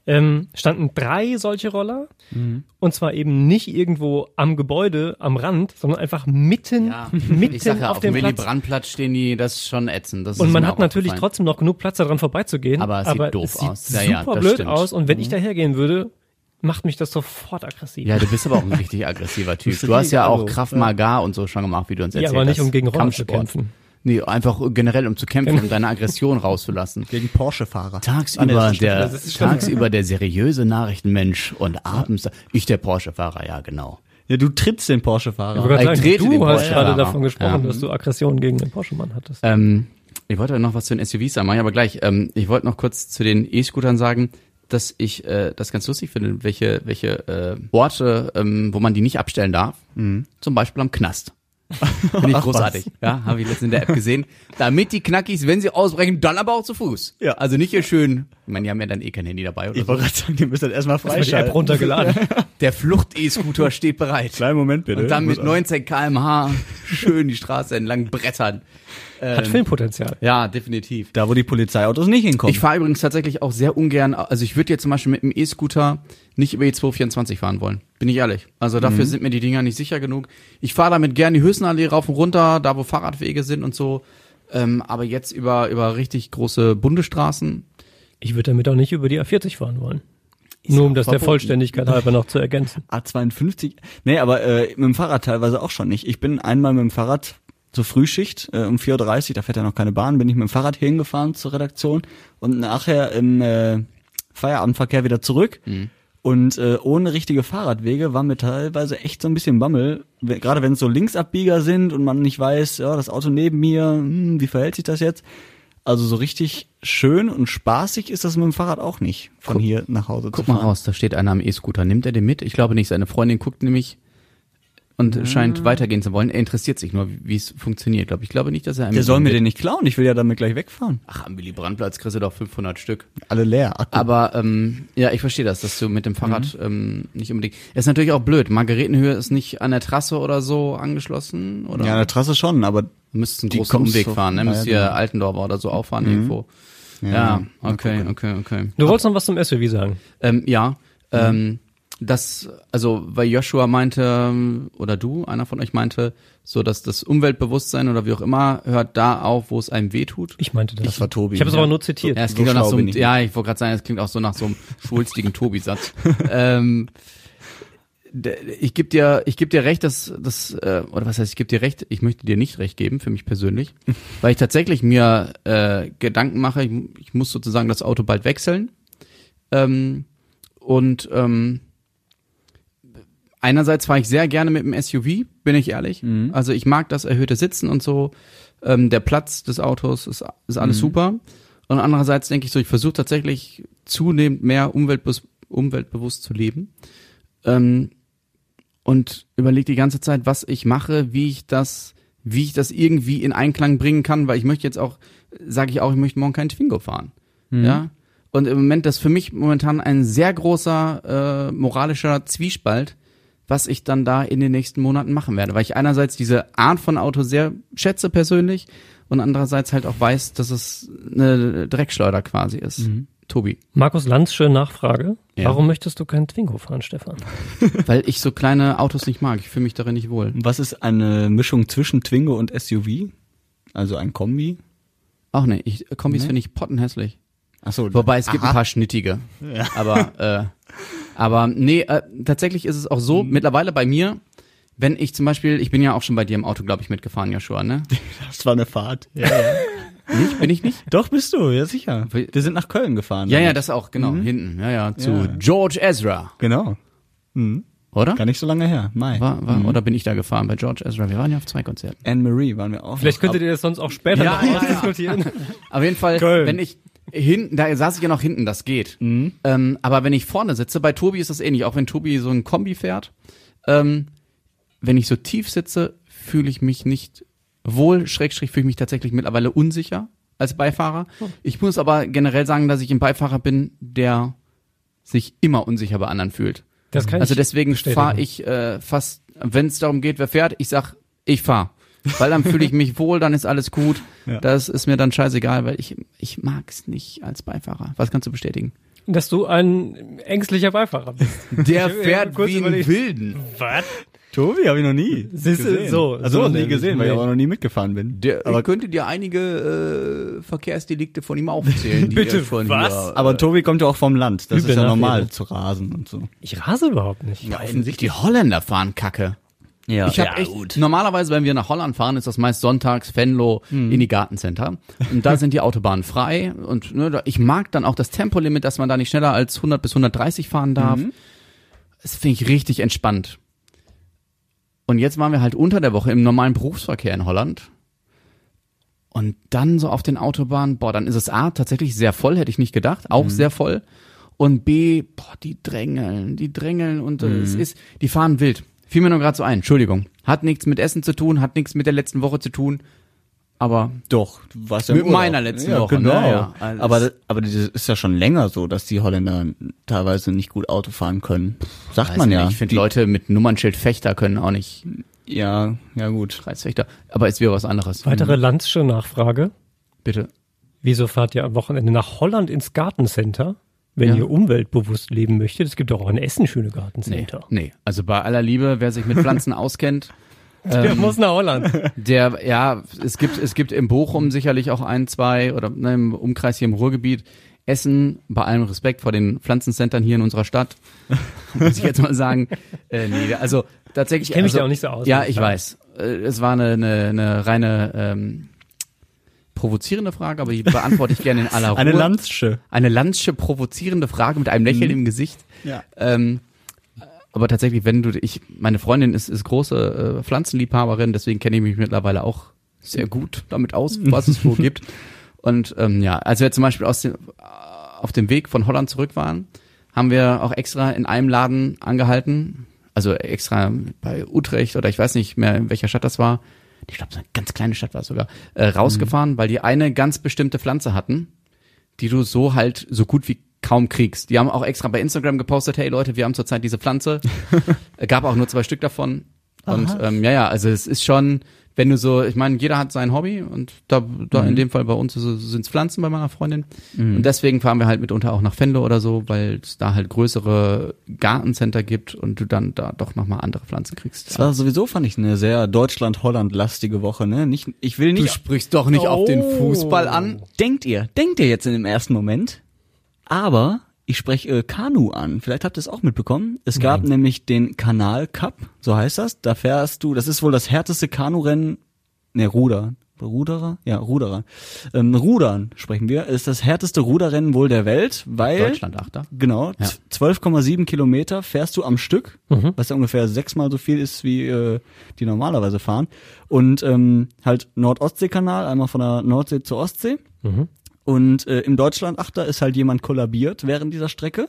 ähm, standen drei solche Roller. Und zwar eben nicht irgendwo am Gebäude, am Rand, sondern einfach mitten, Ja, mitten ich sag ja, auf, auf dem dem Platz. Willy-Brandt-Platz stehen die, das ist schon ätzend. Das Und man hat natürlich trotzdem noch genug Platz daran vorbeizugehen. Aber es sieht doof sieht aus. Ja, super ja, das blöd stimmt. aus. Und wenn ich dahergehen würde, macht mich das sofort aggressiv. Ja, du bist aber auch ein richtig aggressiver Typ. Du hast ja auch Krav Maga und so schon gemacht, wie du uns Ja, erzählt aber nicht hast. um gegen Roller zu kämpfen. Nee, einfach generell um zu kämpfen, um deine Aggression rauszulassen. Gegen Porsche-Fahrer. Tagsüber der, tagsüber der seriöse Nachrichtenmensch und abends ich der Porsche-Fahrer, ja genau. Ja, du trittst den Porsche-Fahrer. den du hast Porsche gerade davon gesprochen, Ja. dass du Aggression gegen den Porsche-Mann hattest. Ähm, ich wollte noch was zu den SUVs sagen, mach ich aber gleich. Ähm, ich wollte noch kurz zu den E-Scootern sagen, dass ich äh, das ganz lustig finde, welche, welche äh, Orte, ähm, wo man die nicht abstellen darf. Zum Beispiel am Knast. Finde ich großartig. Ja, habe ich letztens in der App gesehen. Damit die Knackis, wenn sie ausbrechen, dann aber auch zu Fuß. Ja. Also nicht hier schön, ich meine, die haben ja dann eh kein Handy dabei oder Ich so. wollte gerade sagen, ihr müsst das erstmal du die App freischalten. runtergeladen? Der Flucht-E-Scooter steht bereit. Kleinen Moment bitte. Und dann mit 19 kmh schön die Straße entlang brettern. Hat Filmpotenzial. Ja, definitiv. Da, wo die Polizeiautos nicht hinkommen. Ich fahre übrigens tatsächlich auch sehr ungern, also ich würde jetzt zum Beispiel mit dem E-Scooter nicht über die 224 fahren wollen. Bin ich ehrlich. Also dafür sind mir die Dinger nicht sicher genug. Ich fahre damit gern die Hülsenallee rauf und runter, da wo Fahrradwege sind und so. Ähm, aber jetzt über, über richtig große Bundesstraßen. Ich würde damit auch nicht über die A40 fahren wollen. Nur um das der. Vollständigkeit halber noch zu ergänzen. A52. Nee, aber äh, mit dem Fahrrad teilweise auch schon nicht. Ich bin einmal mit dem Fahrrad zur Frühschicht äh, um 4.30 Uhr, da fährt ja noch keine Bahn, bin ich mit dem Fahrrad hingefahren zur Redaktion und nachher im äh, Feierabendverkehr wieder zurück. Und äh, ohne richtige Fahrradwege war mir teilweise echt so ein bisschen Bammel, gerade wenn es so Linksabbieger sind und man nicht weiß, ja, das Auto neben mir, hm, wie verhält sich das jetzt? Also so richtig schön und spaßig ist das mit dem Fahrrad auch nicht, von hier nach Hause Guck zu mal fahren. raus, da steht einer am E-Scooter. Nimmt er den mit? Ich glaube nicht. Seine Freundin guckt nämlich und Ah. scheint weitergehen zu wollen. Er interessiert sich nur, wie es funktioniert. Glaube ich glaube nicht, dass er einen Der soll mir den nicht klauen, ich will ja damit gleich wegfahren. Ach, am Willy Brandtplatz kriegst du doch 500 Stück. Alle leer. Akku. Aber ähm, ja, ich verstehe das, dass du mit dem Fahrrad Mhm. ähm, nicht unbedingt. Ist natürlich auch blöd. Margaretenhöhe ist nicht an der Trasse oder so angeschlossen oder? ja, an der Trasse schon, aber du müsstest einen die großen Umweg so- fahren, ne? Ja, Müsst ja, ihr. Altendorfer oder so auffahren irgendwo. Ja, mal okay, okay, okay. Du wolltest noch was zum SUV sagen. Ähm, ja, ähm, das, also, weil Joshua meinte, oder du, einer von euch meinte, so, dass das Umweltbewusstsein oder wie auch immer hört da auf, wo es einem wehtut. Ich meinte das. Das war Tobi. Ich habe es Ja. aber nur zitiert. Ja, es So klingt auch nach so einem, ja, ich wollte gerade sagen, es klingt auch so nach so einem schwulstigen Tobi-Satz. ähm, ich gebe dir, ich gebe dir recht, dass das äh, oder was heißt, ich gebe dir recht, ich möchte dir nicht recht geben für mich persönlich, weil ich tatsächlich mir äh, Gedanken mache, ich, ich muss sozusagen das Auto bald wechseln ähm, und ähm, einerseits fahre ich sehr gerne mit dem SUV, bin ich ehrlich. Also ich mag das erhöhte Sitzen und so. Ähm, der Platz des Autos ist, ist alles super. Und andererseits denke ich so, ich versuche tatsächlich zunehmend mehr umweltbewusst, umweltbewusst zu leben. Ähm, und überlege die ganze Zeit, was ich mache, wie ich das, wie ich das irgendwie in Einklang bringen kann, weil ich möchte jetzt auch, sage ich auch, ich möchte morgen keinen Twingo fahren. Ja. Und im Moment das ist für mich momentan ein sehr großer äh, moralischer Zwiespalt, was ich dann da in den nächsten Monaten machen werde, weil ich einerseits diese Art von Auto sehr schätze persönlich und andererseits halt auch weiß, dass es eine Dreckschleuder quasi ist. Tobi, Markus Lanzsche Nachfrage. Ja. Warum möchtest du keinen Twingo fahren, Stefan? weil ich so kleine Autos nicht mag, ich fühle mich darin nicht wohl. Was ist eine Mischung zwischen Twingo und SUV? Also ein Kombi? Auch nicht, ich, Kombis Nee. finde ich pottenhässlich. Achso. Wobei es gibt Aha. ein paar schnittige. Aber, äh, aber nee, äh, tatsächlich ist es auch so, Mhm. mittlerweile bei mir, wenn ich zum Beispiel, ich bin ja auch schon bei dir im Auto, glaube ich, mitgefahren, Joshua, ne? Das war eine Fahrt. Ja, Nicht? Bin ich nicht? Doch, bist du, ja sicher. Wir sind nach Köln gefahren. Ja, ja, damit. das auch, genau, hinten, ja, ja, zu Ja. George Ezra, Genau. Mhm. oder? Gar nicht so lange her. Mai. War, war, Oder bin ich da gefahren bei George Ezra? Wir waren ja auf zwei Konzerten. Anne-Marie waren wir auch. Vielleicht noch. könntet ihr das sonst auch später Ja, noch ja, ja. ausdiskutieren. Auf jeden Fall, Köln. wenn ich hinten, da saß ich ja noch hinten, das geht. Ähm, aber wenn ich vorne sitze, bei Tobi ist das ähnlich, auch wenn Tobi so ein Kombi fährt, ähm, wenn ich so tief sitze, fühle ich mich nicht wohl, Schrägstrich fühle ich mich tatsächlich mittlerweile unsicher als Beifahrer. Ich muss aber generell sagen, dass ich ein Beifahrer bin, der sich immer unsicher bei anderen fühlt. Das kann Also deswegen fahre ich äh, fast, wenn es darum geht, wer fährt, ich sag, ich fahr. Weil dann fühle ich mich wohl, dann ist alles gut. Ja. Das ist mir dann scheißegal, weil ich, ich mag's nicht als Beifahrer. Was kannst du bestätigen? Dass du ein ängstlicher Beifahrer bist. Der Ich fährt kurz wie ein überlegt. Wilden. Was? Tobi habe ich noch nie. Siehst du, so, Also so noch nie gesehen, weil ich auch noch nie mitgefahren bin. Der, aber könnte dir einige äh, Verkehrsdelikte von ihm aufzählen. Die Bitte, schon was? Hier, Aber Tobi kommt ja auch vom Land. Das ist ja normal zu rasen und so. Ich rase überhaupt nicht. ja, offensichtlich. Die Holländer fahren Kacke. Ja. Ich habe echt normalerweise, wenn wir nach Holland fahren, ist das meist sonntags Venlo in die Gartencenter und da sind die Autobahnen frei und ne, ich mag dann auch das Tempolimit, dass man da nicht schneller als 100 bis 130 fahren darf. Das finde ich richtig entspannt. Und jetzt waren wir halt unter der Woche im normalen Berufsverkehr in Holland. Und dann so auf den Autobahnen, boah, dann ist es A, tatsächlich sehr voll, hätte ich nicht gedacht, auch sehr voll. Und B, boah, die drängeln, die drängeln und äh, es ist, die fahren wild. Fiel mir nur gerade so ein, Entschuldigung. Hat nichts mit Essen zu tun, hat nichts mit der letzten Woche zu tun. Aber Doch, du warst ja Mit meiner letzten ja, Woche, Genau. ne? Ja, alles. aber aber das ist ja schon länger so, dass die Holländer teilweise nicht gut Auto fahren können. Sagt weiß man nicht, ja. ich finde Leute mit Nummernschild Fechter können auch nicht Ja, ja gut. Kreisfechter. Aber ist wieder was anderes. Weitere Lanzsche Nachfrage. Bitte. Wieso fahrt ihr am Wochenende nach Holland ins Gartencenter, wenn Ja. ihr umweltbewusst leben möchtet? Es gibt auch in Essen schöne Nee, Gartencenter. nee. Also bei aller Liebe, wer sich mit Pflanzen auskennt, Der muss nach Holland. Der, ja, es gibt, es gibt in Bochum sicherlich auch ein, zwei oder ne, im Umkreis hier im Ruhrgebiet. Essen, bei allem Respekt vor den Pflanzencentern hier in unserer Stadt, muss ich jetzt mal sagen, äh, nee, also tatsächlich. Ich mich also, da auch nicht so aus, Ja, ich weiß. Äh, Es war eine, eine, eine reine ähm, provozierende Frage, aber die beantworte ich gerne in aller Ruhe. Eine Landsche. Eine landsche, provozierende Frage mit einem Lächeln im Gesicht. Ja. Ähm, aber tatsächlich, wenn du, ich, meine Freundin ist, ist große äh, Pflanzenliebhaberin, deswegen kenne ich mich mittlerweile auch sehr gut damit aus, was es wo gibt. Und ähm, ja, als wir zum Beispiel aus dem, auf dem Weg von Holland zurück waren, haben wir auch extra in einem Laden angehalten, also extra bei Utrecht oder ich weiß nicht mehr, in welcher Stadt das war. Ich glaube, so eine ganz kleine Stadt war es sogar, äh, rausgefahren, weil die eine ganz bestimmte Pflanze hatten, die du so halt so gut wie kaum kriegst. Die haben auch extra bei Instagram gepostet, hey Leute, wir haben zurzeit diese Pflanze. Gab auch nur zwei Stück davon. Und ähm, ja, ja, also es ist schon, wenn du so, ich meine, jeder hat sein Hobby und da, da in dem Fall bei uns sind es Pflanzen bei meiner Freundin. Und deswegen fahren wir halt mitunter auch nach Venlo oder so, weil es da halt größere Gartencenter gibt und du dann da doch nochmal andere Pflanzen kriegst. Das war sowieso, fand ich, eine sehr Deutschland-Holland-lastige Woche, ne? Nicht, ich will Du nicht, sprichst doch nicht auf den Fußball an. denkt ihr, denkt ihr jetzt in dem ersten Moment, aber ich spreche äh, Kanu an. Vielleicht habt ihr es auch mitbekommen. Es gab nämlich den Kanal Cup, so heißt das. Da fährst du, das ist wohl das härteste Kanurennen, ne, Ruder. Ruderer? Ja, Ruderer. Ähm, Rudern sprechen wir. Ist das härteste Ruderrennen wohl der Welt, weil Deutschland Achter. Genau, Ja. z- 12,7 Kilometer fährst du am Stück, was ja ungefähr sechsmal so viel ist, wie äh, die normalerweise fahren. Und ähm, halt Nord-Ostsee-Kanal, einmal von der Nordsee zur Ostsee. Und äh, im Deutschland-Achter ist halt jemand kollabiert während dieser Strecke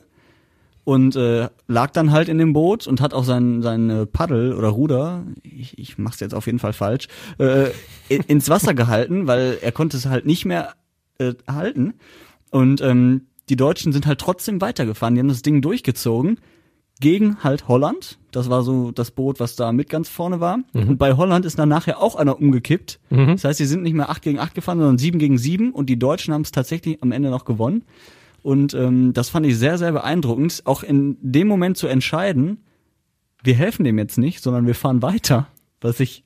und äh, lag dann halt in dem Boot und hat auch sein, sein Paddel oder Ruder, ich, ich mach's jetzt auf jeden Fall falsch, äh, ins Wasser gehalten, weil er konnte es halt nicht mehr äh, halten. Und ähm, die Deutschen sind halt trotzdem weitergefahren, die haben das Ding durchgezogen gegen halt Holland. Das war so das Boot, was da mit ganz vorne war. Und bei Holland ist dann nachher auch einer umgekippt. Das heißt, sie sind nicht mehr 8 gegen 8 gefahren, sondern 7 gegen 7 und die Deutschen haben es tatsächlich am Ende noch gewonnen. Und ähm, das fand ich sehr, sehr beeindruckend, auch in dem Moment zu entscheiden, wir helfen dem jetzt nicht, sondern wir fahren weiter. Was ich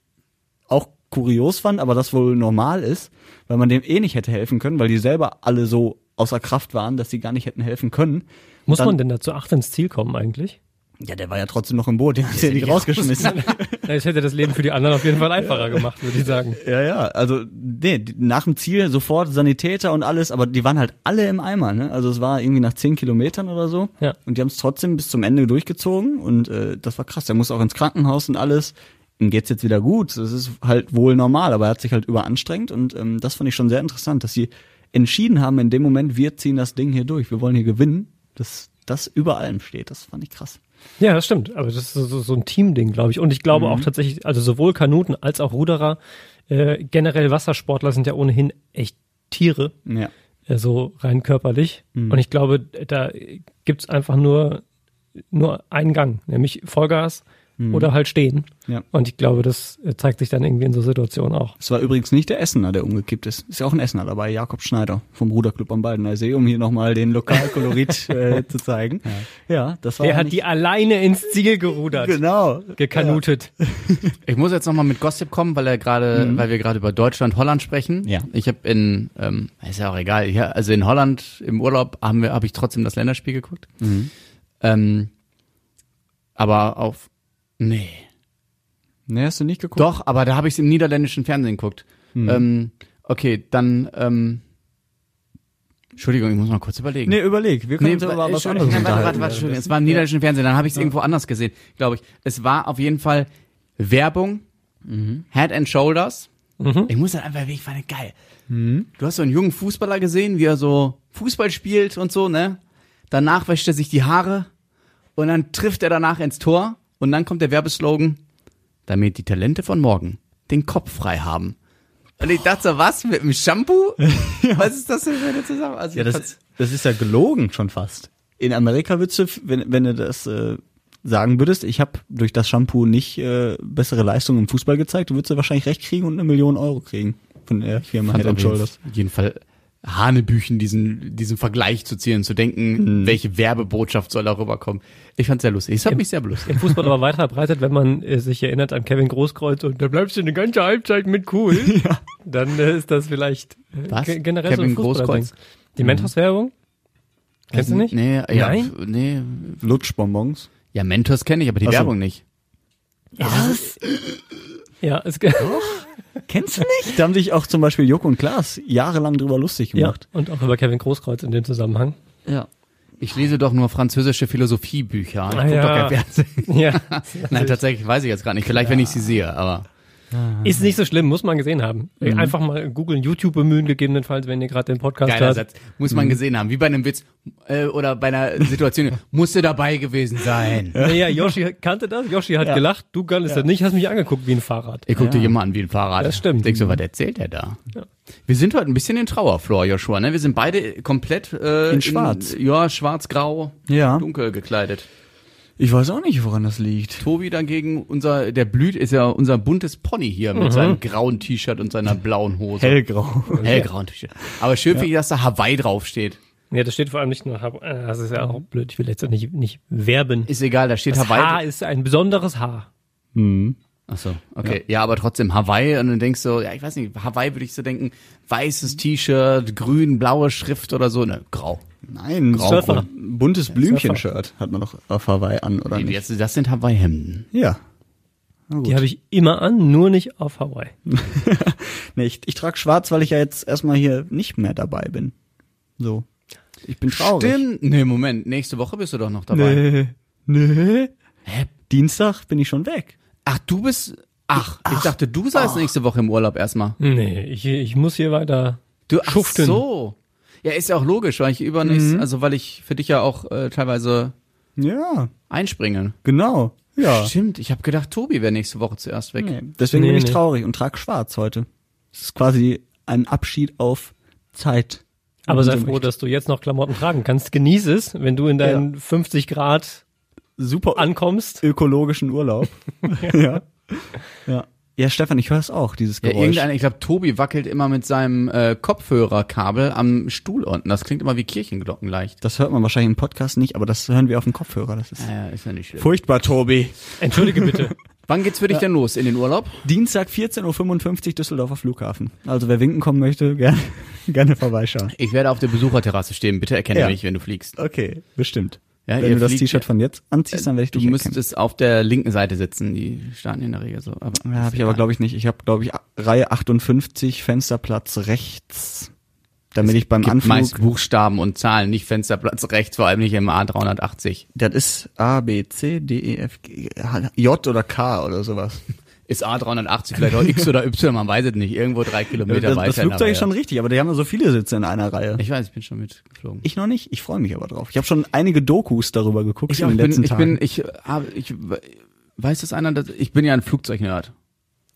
auch kurios fand, aber das wohl normal ist, weil man dem eh nicht hätte helfen können, weil die selber alle so außer Kraft waren, dass sie gar nicht hätten helfen können. Muss Dann- man denn dazu acht ins Ziel kommen eigentlich? Ja, der war ja trotzdem noch im Boot, den hat ja nicht rausgeschmissen. Das hätte das Leben für die anderen auf jeden Fall einfacher gemacht, würde ich sagen. ja, ja, also nee, nach dem Ziel sofort Sanitäter und alles, aber die waren halt alle im Eimer, ne? Also es war irgendwie nach zehn Kilometern oder so. Ja. Und die haben es trotzdem bis zum Ende durchgezogen und äh, das war krass. Der muss auch ins Krankenhaus und alles. Ihm geht's jetzt wieder gut. Das ist halt wohl normal, aber er hat sich halt überanstrengt und ähm, das fand ich schon sehr interessant, dass sie entschieden haben in dem Moment, wir ziehen das Ding hier durch, wir wollen hier gewinnen, dass das über allem steht. Das fand ich krass. Ja, das stimmt. Aber das ist so, so ein Teamding, glaube ich. Und ich glaube auch tatsächlich, also sowohl Kanuten als auch Ruderer, äh, generell Wassersportler sind ja ohnehin echt Tiere, Ja. äh, so rein körperlich. Und ich glaube, da gibt's einfach nur, nur einen Gang, nämlich Vollgas oder halt stehen. Ja. Und ich glaube, das äh, zeigt sich dann irgendwie in so Situationen auch. Es war übrigens nicht der Essener, der umgekippt ist. Ist ja auch ein Essener dabei, Jakob Schneider vom Ruderclub am Baldener See, um hier nochmal den Lokalkolorit äh, zu zeigen. Ja, das war Der hat nicht- die alleine ins Ziel gerudert, genau gekanutet. Ich muss jetzt nochmal mit Gossip kommen, weil er gerade, weil wir gerade über Deutschland, Holland sprechen. Ja. Ich habe in, ähm, ist ja auch egal, ja, also in Holland im Urlaub haben wir, habe ich trotzdem das Länderspiel geguckt. Ähm, aber auf, nee, Ne, hast du nicht geguckt? doch, aber da habe ich es im niederländischen Fernsehen geguckt. Ähm, okay, dann, ähm, Entschuldigung, ich muss mal kurz überlegen. Nee, überleg. Wir können uns wa- über was Entschuldigung, anderes warte, warte, warte, Entschuldigung. Es war im niederländischen Fernsehen, dann habe ich es irgendwo anders gesehen, glaube ich. Es war auf jeden Fall Werbung, Head and Shoulders. Ich muss dann einfach, ich fand das geil. Du hast so einen jungen Fußballer gesehen, wie er so Fußball spielt und so, ne? Danach wäscht er sich die Haare und dann trifft er danach ins Tor und dann kommt der Werbeslogan, damit die Talente von morgen den Kopf frei haben. Und ich dachte so, was, mit dem Shampoo? Was ist das denn für eine Zusammenhang? Also Ja, das, das ist ja gelogen schon fast. In Amerika würdest du, wenn, wenn du das äh, sagen würdest, ich habe durch das Shampoo nicht äh, bessere Leistung im Fußball gezeigt, du würdest du wahrscheinlich recht kriegen und eine Million Euro kriegen von der Firma Head Shoulders. Auf jeden Fall Hanebüchen, diesen, diesen Vergleich zu ziehen, zu denken, welche Werbebotschaft soll da rüberkommen. Ich fand's sehr lustig. Es hat mich sehr belustigt. Im Fußball aber weiter verbreitet, wenn man äh, sich erinnert an Kevin Großkreuz und da bleibst du eine ganze Halbzeit mit cool, dann äh, ist das vielleicht äh, Was? ge- generell Kevin so. Großkreuz? Die Mentos-Werbung, Kennst du nicht? Nee, ja, Nein? nee. Lutschbonbons. Ja, Mentos kenne ich, aber die Ach so. Werbung nicht. Was? Ja, es gibt. Kennst du nicht? Da haben sich auch zum Beispiel Joko und Klaas jahrelang drüber lustig Ja, gemacht. und auch über Kevin Großkreuz in dem Zusammenhang. Ja. Ich lese doch nur französische Philosophiebücher. Ich Ah, guck ja. doch kein Fernsehen. Ja. Nein, tatsächlich weiß ich jetzt gerade nicht. Vielleicht, wenn ich sie sehe, aber. Ist nicht so schlimm, muss man gesehen haben. Mhm. Einfach mal googeln, YouTube bemühen, gegebenenfalls, wenn ihr gerade den Podcast Geiler hört. Satz. Muss man gesehen haben. Wie bei einem Witz äh, oder bei einer Situation. Musste dabei gewesen sein. Naja, Yoshi kannte das, Yoshi hat gelacht, du kanntest das nicht, hast mich angeguckt wie ein Fahrrad. Ich guck dir immer an wie ein Fahrrad. Das stimmt. Denkst du, was erzählt er da? Wir sind heute ein bisschen in Trauerflor, Joshua. Ne? Wir sind beide komplett äh, In schwarz. ja, schwarz-grau, Ja. dunkel gekleidet. Ich weiß auch nicht, woran das liegt. Tobi dagegen, unser, der blüht, ist ja unser buntes Pony hier mit seinem grauen T-Shirt und seiner blauen Hose. Hellgrau. Hellgrauen T-Shirt. Aber schön finde ich, dass da Hawaii draufsteht. Ja, das steht vor allem nicht nur, Hab- äh, das ist ja auch blöd, ich will jetzt nicht, nicht werben. Ist egal, da steht Das Hawaii. Haar ist ein besonderes Haar. Ach so, okay. Ja. aber trotzdem Hawaii und dann denkst du, ja, ich weiß nicht, Hawaii würde ich so denken, weißes T-Shirt, grün, blaue Schrift oder so, ne, grau. Nein, Grau- Surfer. buntes Blümchen-Shirt hat man doch auf Hawaii an, oder Nee, nicht? jetzt, das sind Hawaii-Hemden. Ja. Die habe ich immer an, nur nicht auf Hawaii. Nee, ich, ich trage schwarz, weil ich ja jetzt erstmal hier nicht mehr dabei bin. So. Ich bin traurig. Stimmt. Nee, Moment, nächste Woche bist du doch noch dabei. Nee. Nee. Hä? Dienstag bin ich schon weg. Ach, du bist, ach, ich dachte, du seist nächste Woche im Urlaub erstmal. Nee, ich, ich muss hier weiter Du, ach schuften. so. Ja, ist ja auch logisch, weil ich übernächst, also weil ich für dich ja auch äh, teilweise Ja, einspringe. genau. Ja. Stimmt, ich habe gedacht, Tobi wäre nächste Woche zuerst weg. Nee, deswegen Nee, bin ich nee. traurig und trage schwarz heute. Es ist quasi ein Abschied auf Zeit. Aber sei froh, dass du jetzt noch Klamotten tragen kannst. Genieß es, wenn du in deinen 50 Grad super ankommst. ökologischen Urlaub. ja. ja. Ja, Stefan, ich höre es auch, dieses Ja, Geräusch. irgendeiner, ich glaube, Tobi wackelt immer mit seinem äh, Kopfhörerkabel am Stuhl unten. Das klingt immer wie Kirchenglocken leicht. das hört man wahrscheinlich im Podcast nicht, aber das hören wir auf dem Kopfhörer. Das ist Ja, ist ja nicht schlimm. furchtbar, Tobi. Entschuldige bitte. Wann geht's für dich denn los in den Urlaub? Dienstag 14.55 Uhr Düsseldorfer Flughafen. Also wer winken kommen möchte, gerne, gerne vorbeischauen. Ich werde auf der Besucherterrasse stehen. Bitte erkenne Ja. mich, wenn du fliegst. Okay, bestimmt. Ja, Wenn du das T-Shirt von jetzt anziehst, dann werde ich Du dich erkennen. müsstest auf der linken Seite sitzen. Die starten in der Regel so. Aber Ja, habe ich aber glaube ich nicht. Ich habe glaube ich Reihe 58, Fensterplatz rechts, damit ich beim gibt Anflug. meist Buchstaben und Zahlen, nicht Fensterplatz rechts, vor allem nicht im A380. Das ist A, B, C, D, E, F, G, J oder K oder sowas. Ist A380 vielleicht auch X oder Y, man weiß es nicht. Irgendwo drei Kilometer das, weiter. das Flugzeug ist schon richtig, aber die haben ja so viele Sitze in einer Reihe. Ich weiß, ich bin schon mitgeflogen. Ich noch nicht. Ich freue mich aber drauf. Ich habe schon einige Dokus darüber geguckt Ich, in den bin, letzten ich Tagen. bin, ich, hab, ich weiß das einer, dass, ich bin ja ein Flugzeugnerd.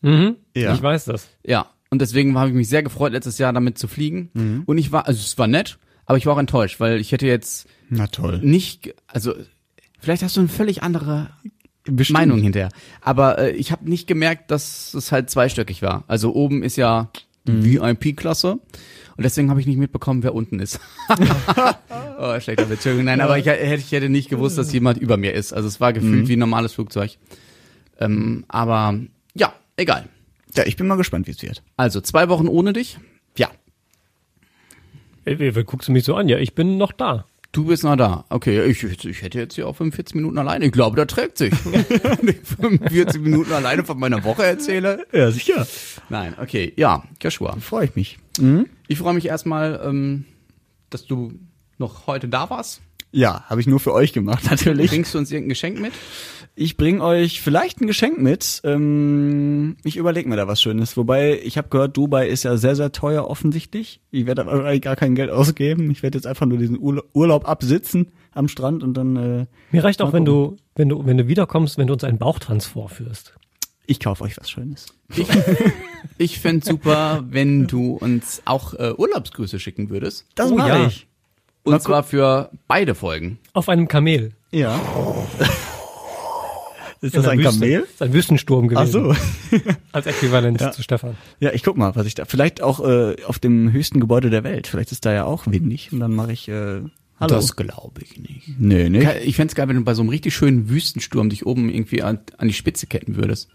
Mhm. Ja. Ich weiß das. Ja. Und deswegen habe ich mich sehr gefreut, letztes Jahr damit zu fliegen. Mhm. Und ich war, also es war nett, aber ich war auch enttäuscht, weil ich hätte jetzt Na toll. nicht, also vielleicht hast du eine völlig andere Bestimmt. Meinung hinterher. Aber äh, ich habe nicht gemerkt, dass es halt zweistöckig war. Also oben ist ja Mhm. VIP-Klasse. Und deswegen habe ich nicht mitbekommen, wer unten ist. oh, schlechter Witz. Entschuldigung. Nein, aber ich, hätte- ich hätte nicht gewusst, dass jemand über mir ist. Also es war Mhm. gefühlt wie ein normales Flugzeug. Ähm, aber ja, egal. Ja, ich bin mal gespannt, wie es wird. Also zwei Wochen ohne dich. Ja. Ey, wie, wie guckst du mich so an? Ja, ich bin noch da. Du bist noch da. Okay, ich, ich hätte jetzt hier auch 45 Minuten alleine. Ich glaube, da trägt sich. Wenn ich 45 Minuten alleine von meiner Woche erzähle. Ja, sicher. Nein, okay. Ja, Joshua. Freue ich mich. Ich freue mich erstmal, ähm, dass du noch heute da warst. Ja, habe ich nur für euch gemacht, natürlich. Bringst du uns irgendein Geschenk mit? Ich bring euch vielleicht ein Geschenk mit. Ähm, ich überlege mir da was Schönes. Wobei, ich habe gehört, Dubai ist ja sehr, sehr teuer offensichtlich. Ich werde aber wahrscheinlich gar kein Geld ausgeben. Ich werde jetzt einfach nur diesen Urla- Urlaub absitzen am Strand und dann, äh, Mir reicht auch, wenn du, wenn du, wenn du wiederkommst, wenn du uns einen Bauchtanz vorführst. ich kaufe euch was Schönes. Ich, ich fände super, wenn du uns auch äh, Urlaubsgrüße schicken würdest. Das Oh, mache ja. ich. Und Mal zwar für beide Folgen. Auf einem Kamel. Ja. ist das ein Wüste. Kamel? Das ist ein Wüstensturm Ach gewesen. so. Als Äquivalent Ja. zu Stefan. Ja, ich guck mal, was ich da. Vielleicht auch äh, auf dem höchsten Gebäude der Welt. Vielleicht ist da ja auch windig. Und dann mache ich. Äh, Hallo. Das glaube ich nicht. nee, nee. Ich fänd's geil, wenn du bei so einem richtig schönen Wüstensturm dich oben irgendwie an, an die Spitze ketten würdest.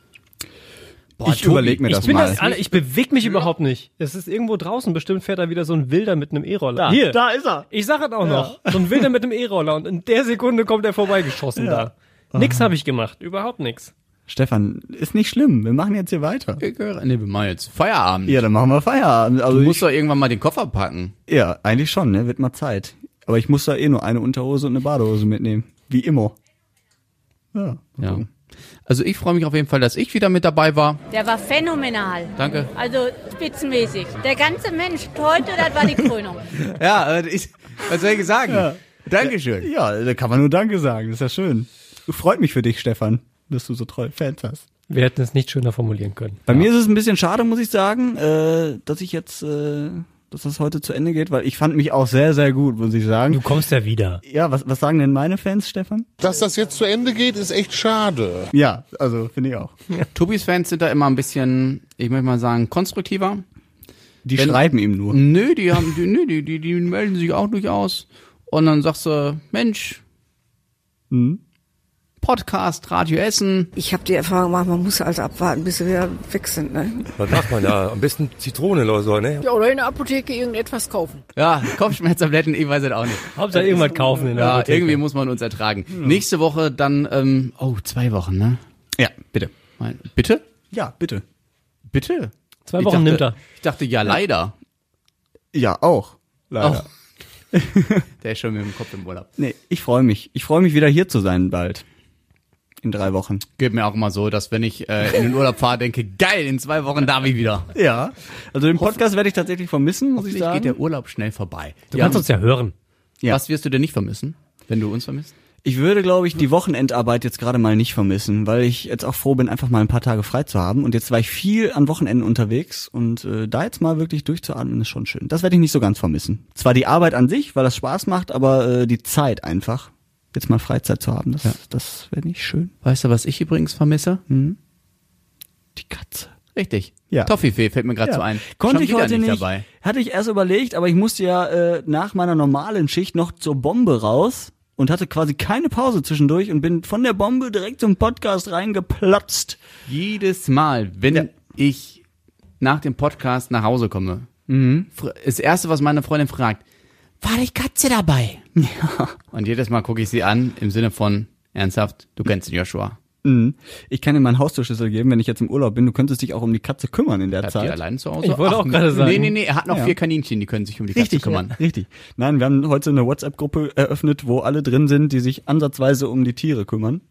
Boah, ich überlege mir Ich das bin mal. das, ich bewege mich überhaupt nicht. Es ist irgendwo draußen, bestimmt fährt da wieder so ein Wilder mit einem E-Roller. Hier, da ist er. ich sag es auch noch. So ein Wilder mit einem E-Roller und in der Sekunde kommt er vorbeigeschossen da. Nix habe ich gemacht, überhaupt nix. Stefan, ist nicht schlimm. Wir machen jetzt hier weiter. Nee, wir machen jetzt Feierabend. Ja, dann machen wir Feierabend. Also Du ich, musst doch irgendwann mal den Koffer packen. ja, eigentlich schon, ne? Wird mal Zeit. Aber ich muss da eh nur eine Unterhose und eine Badehose mitnehmen. Wie immer. Ja. Ja. Also ich freue mich auf jeden Fall, dass ich wieder mit dabei war. Der war phänomenal. Danke. Also spitzenmäßig. Der ganze Mensch heute, das war die Krönung. Ja, ich, was soll ich sagen? Dankeschön. Ja, da kann man nur Danke sagen. Das ist ja schön. Freut mich für dich, Stefan, dass du so treue Fans hast. Wir hätten es nicht schöner formulieren können. Bei mir ist es ein bisschen schade, muss ich sagen, äh, dass ich jetzt, äh, dass das heute zu Ende geht, weil ich fand mich auch sehr, sehr gut, muss ich Du sagen. kommst ja wieder. Ja, was, was sagen denn meine Fans, Stefan? Dass das jetzt zu Ende geht, ist echt schade. Ja, also finde ich auch. Tobis Fans sind da immer ein bisschen, ich möchte mal sagen, konstruktiver. Die Wenn- schreiben ihm nur. Nö, die haben, die, nö, die, die, die melden sich auch durchaus. Und dann sagst du, Mensch, Mhm. Podcast, Radio Essen. Ich habe die Erfahrung gemacht, man muss also abwarten, bis sie wieder weg sind. Ne? Was macht man da? Am besten Zitronen oder so, ne? Ja, oder in der Apotheke irgendetwas kaufen. Ja, Kopfschmerztabletten, ich weiß es auch nicht. Hauptsache irgendwas kaufen in der Ja, Apotheke. irgendwie muss man uns ertragen. Nächste Woche dann, ähm, oh, zwei Wochen, ne? Ja, bitte. Mein- Bitte? Ja, bitte. Bitte? Zwei Wochen dachte, nimmt er. Ich dachte, ja, leider. Ja, auch. Leider. Auch. Der ist schon mit dem Kopf im Urlaub. Nee, ich freue mich. Ich freue mich wieder hier zu sein bald. In drei Wochen. Geht mir auch immer so, dass wenn ich äh, in den Urlaub fahre, denke, geil, in zwei Wochen darf ich wieder. Ja. Also den Podcast werde ich tatsächlich vermissen, muss ich sagen. geht der Urlaub schnell vorbei. Du kannst uns ja hören. Ja. Was wirst du denn nicht vermissen, wenn du uns vermisst? Ich würde, glaube ich, die Wochenendarbeit jetzt gerade mal nicht vermissen, weil ich jetzt auch froh bin, einfach mal ein paar Tage frei zu haben. Und jetzt war ich viel an Wochenenden unterwegs und äh, da jetzt mal wirklich durchzuatmen ist schon schön. Das werde ich nicht so ganz vermissen. Zwar die Arbeit an sich, weil das Spaß macht, aber äh, die Zeit einfach, jetzt mal Freizeit zu haben, das, das wäre nicht schön. Weißt du, was ich übrigens vermisse? Die Katze. Richtig. Ja. Toffifee fällt mir gerade so ein. Konnte ich heute nicht. dabei. Hatte ich erst überlegt, aber ich musste ja äh, nach meiner normalen Schicht noch zur Bombe raus und hatte quasi keine Pause zwischendurch und bin von der Bombe direkt zum Podcast reingeplatzt. Jedes Mal, wenn Ja. ich nach dem Podcast nach Hause komme, fr- das erste, was meine Freundin fragt, war die Katze dabei? Ja. Und jedes Mal gucke ich sie an im Sinne von, ernsthaft, du kennst den Joshua. Mhm. Ich kann dir meinen Haustürschlüssel geben, wenn ich jetzt im Urlaub bin. Du könntest dich auch um die Katze kümmern in der ihr Zeit. allein zu Hause? Ich wollte auch gerade sagen. Nee, nee, nee, er hat noch Ja. vier Kaninchen, die können sich um die Katze kümmern. ja, richtig. Nein, wir haben heute eine WhatsApp-Gruppe eröffnet, wo alle drin sind, die sich ansatzweise um die Tiere kümmern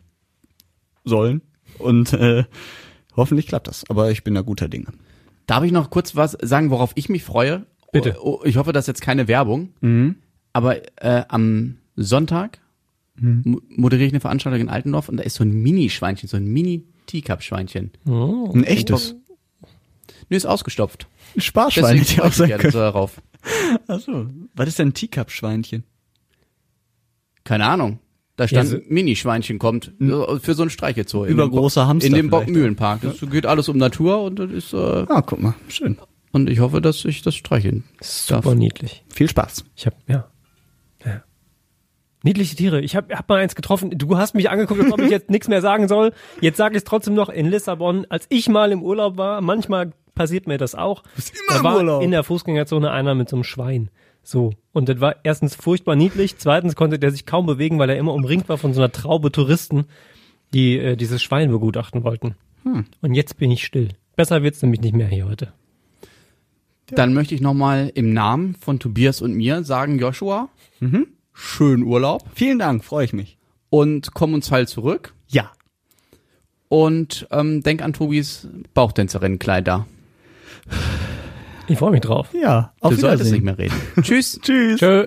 sollen. Und äh, hoffentlich klappt das. Aber ich bin da guter Dinge. Darf ich noch kurz was sagen, worauf ich mich freue? Bitte. Oh, oh, ich hoffe, das ist jetzt keine Werbung. Aber äh, am Sonntag mo- moderiere ich eine Veranstaltung in Altendorf und da ist so ein Mini-Schweinchen, so ein Mini-Teacup-Schweinchen. Ein echtes. Nö, ist ausgestopft. Ein Sparschwein hätte ich auch jetzt können. darauf. Achso. Was ist denn ein Teacup-Schweinchen? Keine Ahnung. Da stand Ja, so- Mini-Schweinchen kommt äh, für so ein Streichelzoo. Übergroßer Hamster In dem Bockmühlenpark. Das geht alles um Natur und das ist, äh, Ah, guck mal. Schön. und ich hoffe, dass ich das streicheln darf. Super niedlich. Viel Spaß. Ich hab, ja. Niedliche Tiere. Ich hab, hab mal eins getroffen. Du hast mich angeguckt, als ob ich jetzt nichts mehr sagen soll. Jetzt sage ich es trotzdem noch in Lissabon. Als ich mal im Urlaub war, manchmal passiert mir das auch. bist immer da im war Urlaub. in der Fußgängerzone einer mit so einem Schwein. So. Und das war erstens furchtbar niedlich. Zweitens konnte der sich kaum bewegen, weil er immer umringt war von so einer Traube Touristen, die äh, dieses Schwein begutachten wollten. Hm. Und jetzt bin ich still. Besser wird's nämlich nicht mehr hier heute. Dann möchte ich nochmal im Namen von Tobias und mir sagen, Joshua, schönen Urlaub Vielen Dank, freue ich mich. und komm uns heil zurück. Ja. Und ähm, denk an Tobis Bauchtänzerinnenkleid da. Oh, Ich freue mich drauf. Ja. Auf du solltest Wiedersehen. nicht mehr reden. Tschüss. Tschüss. Tschö.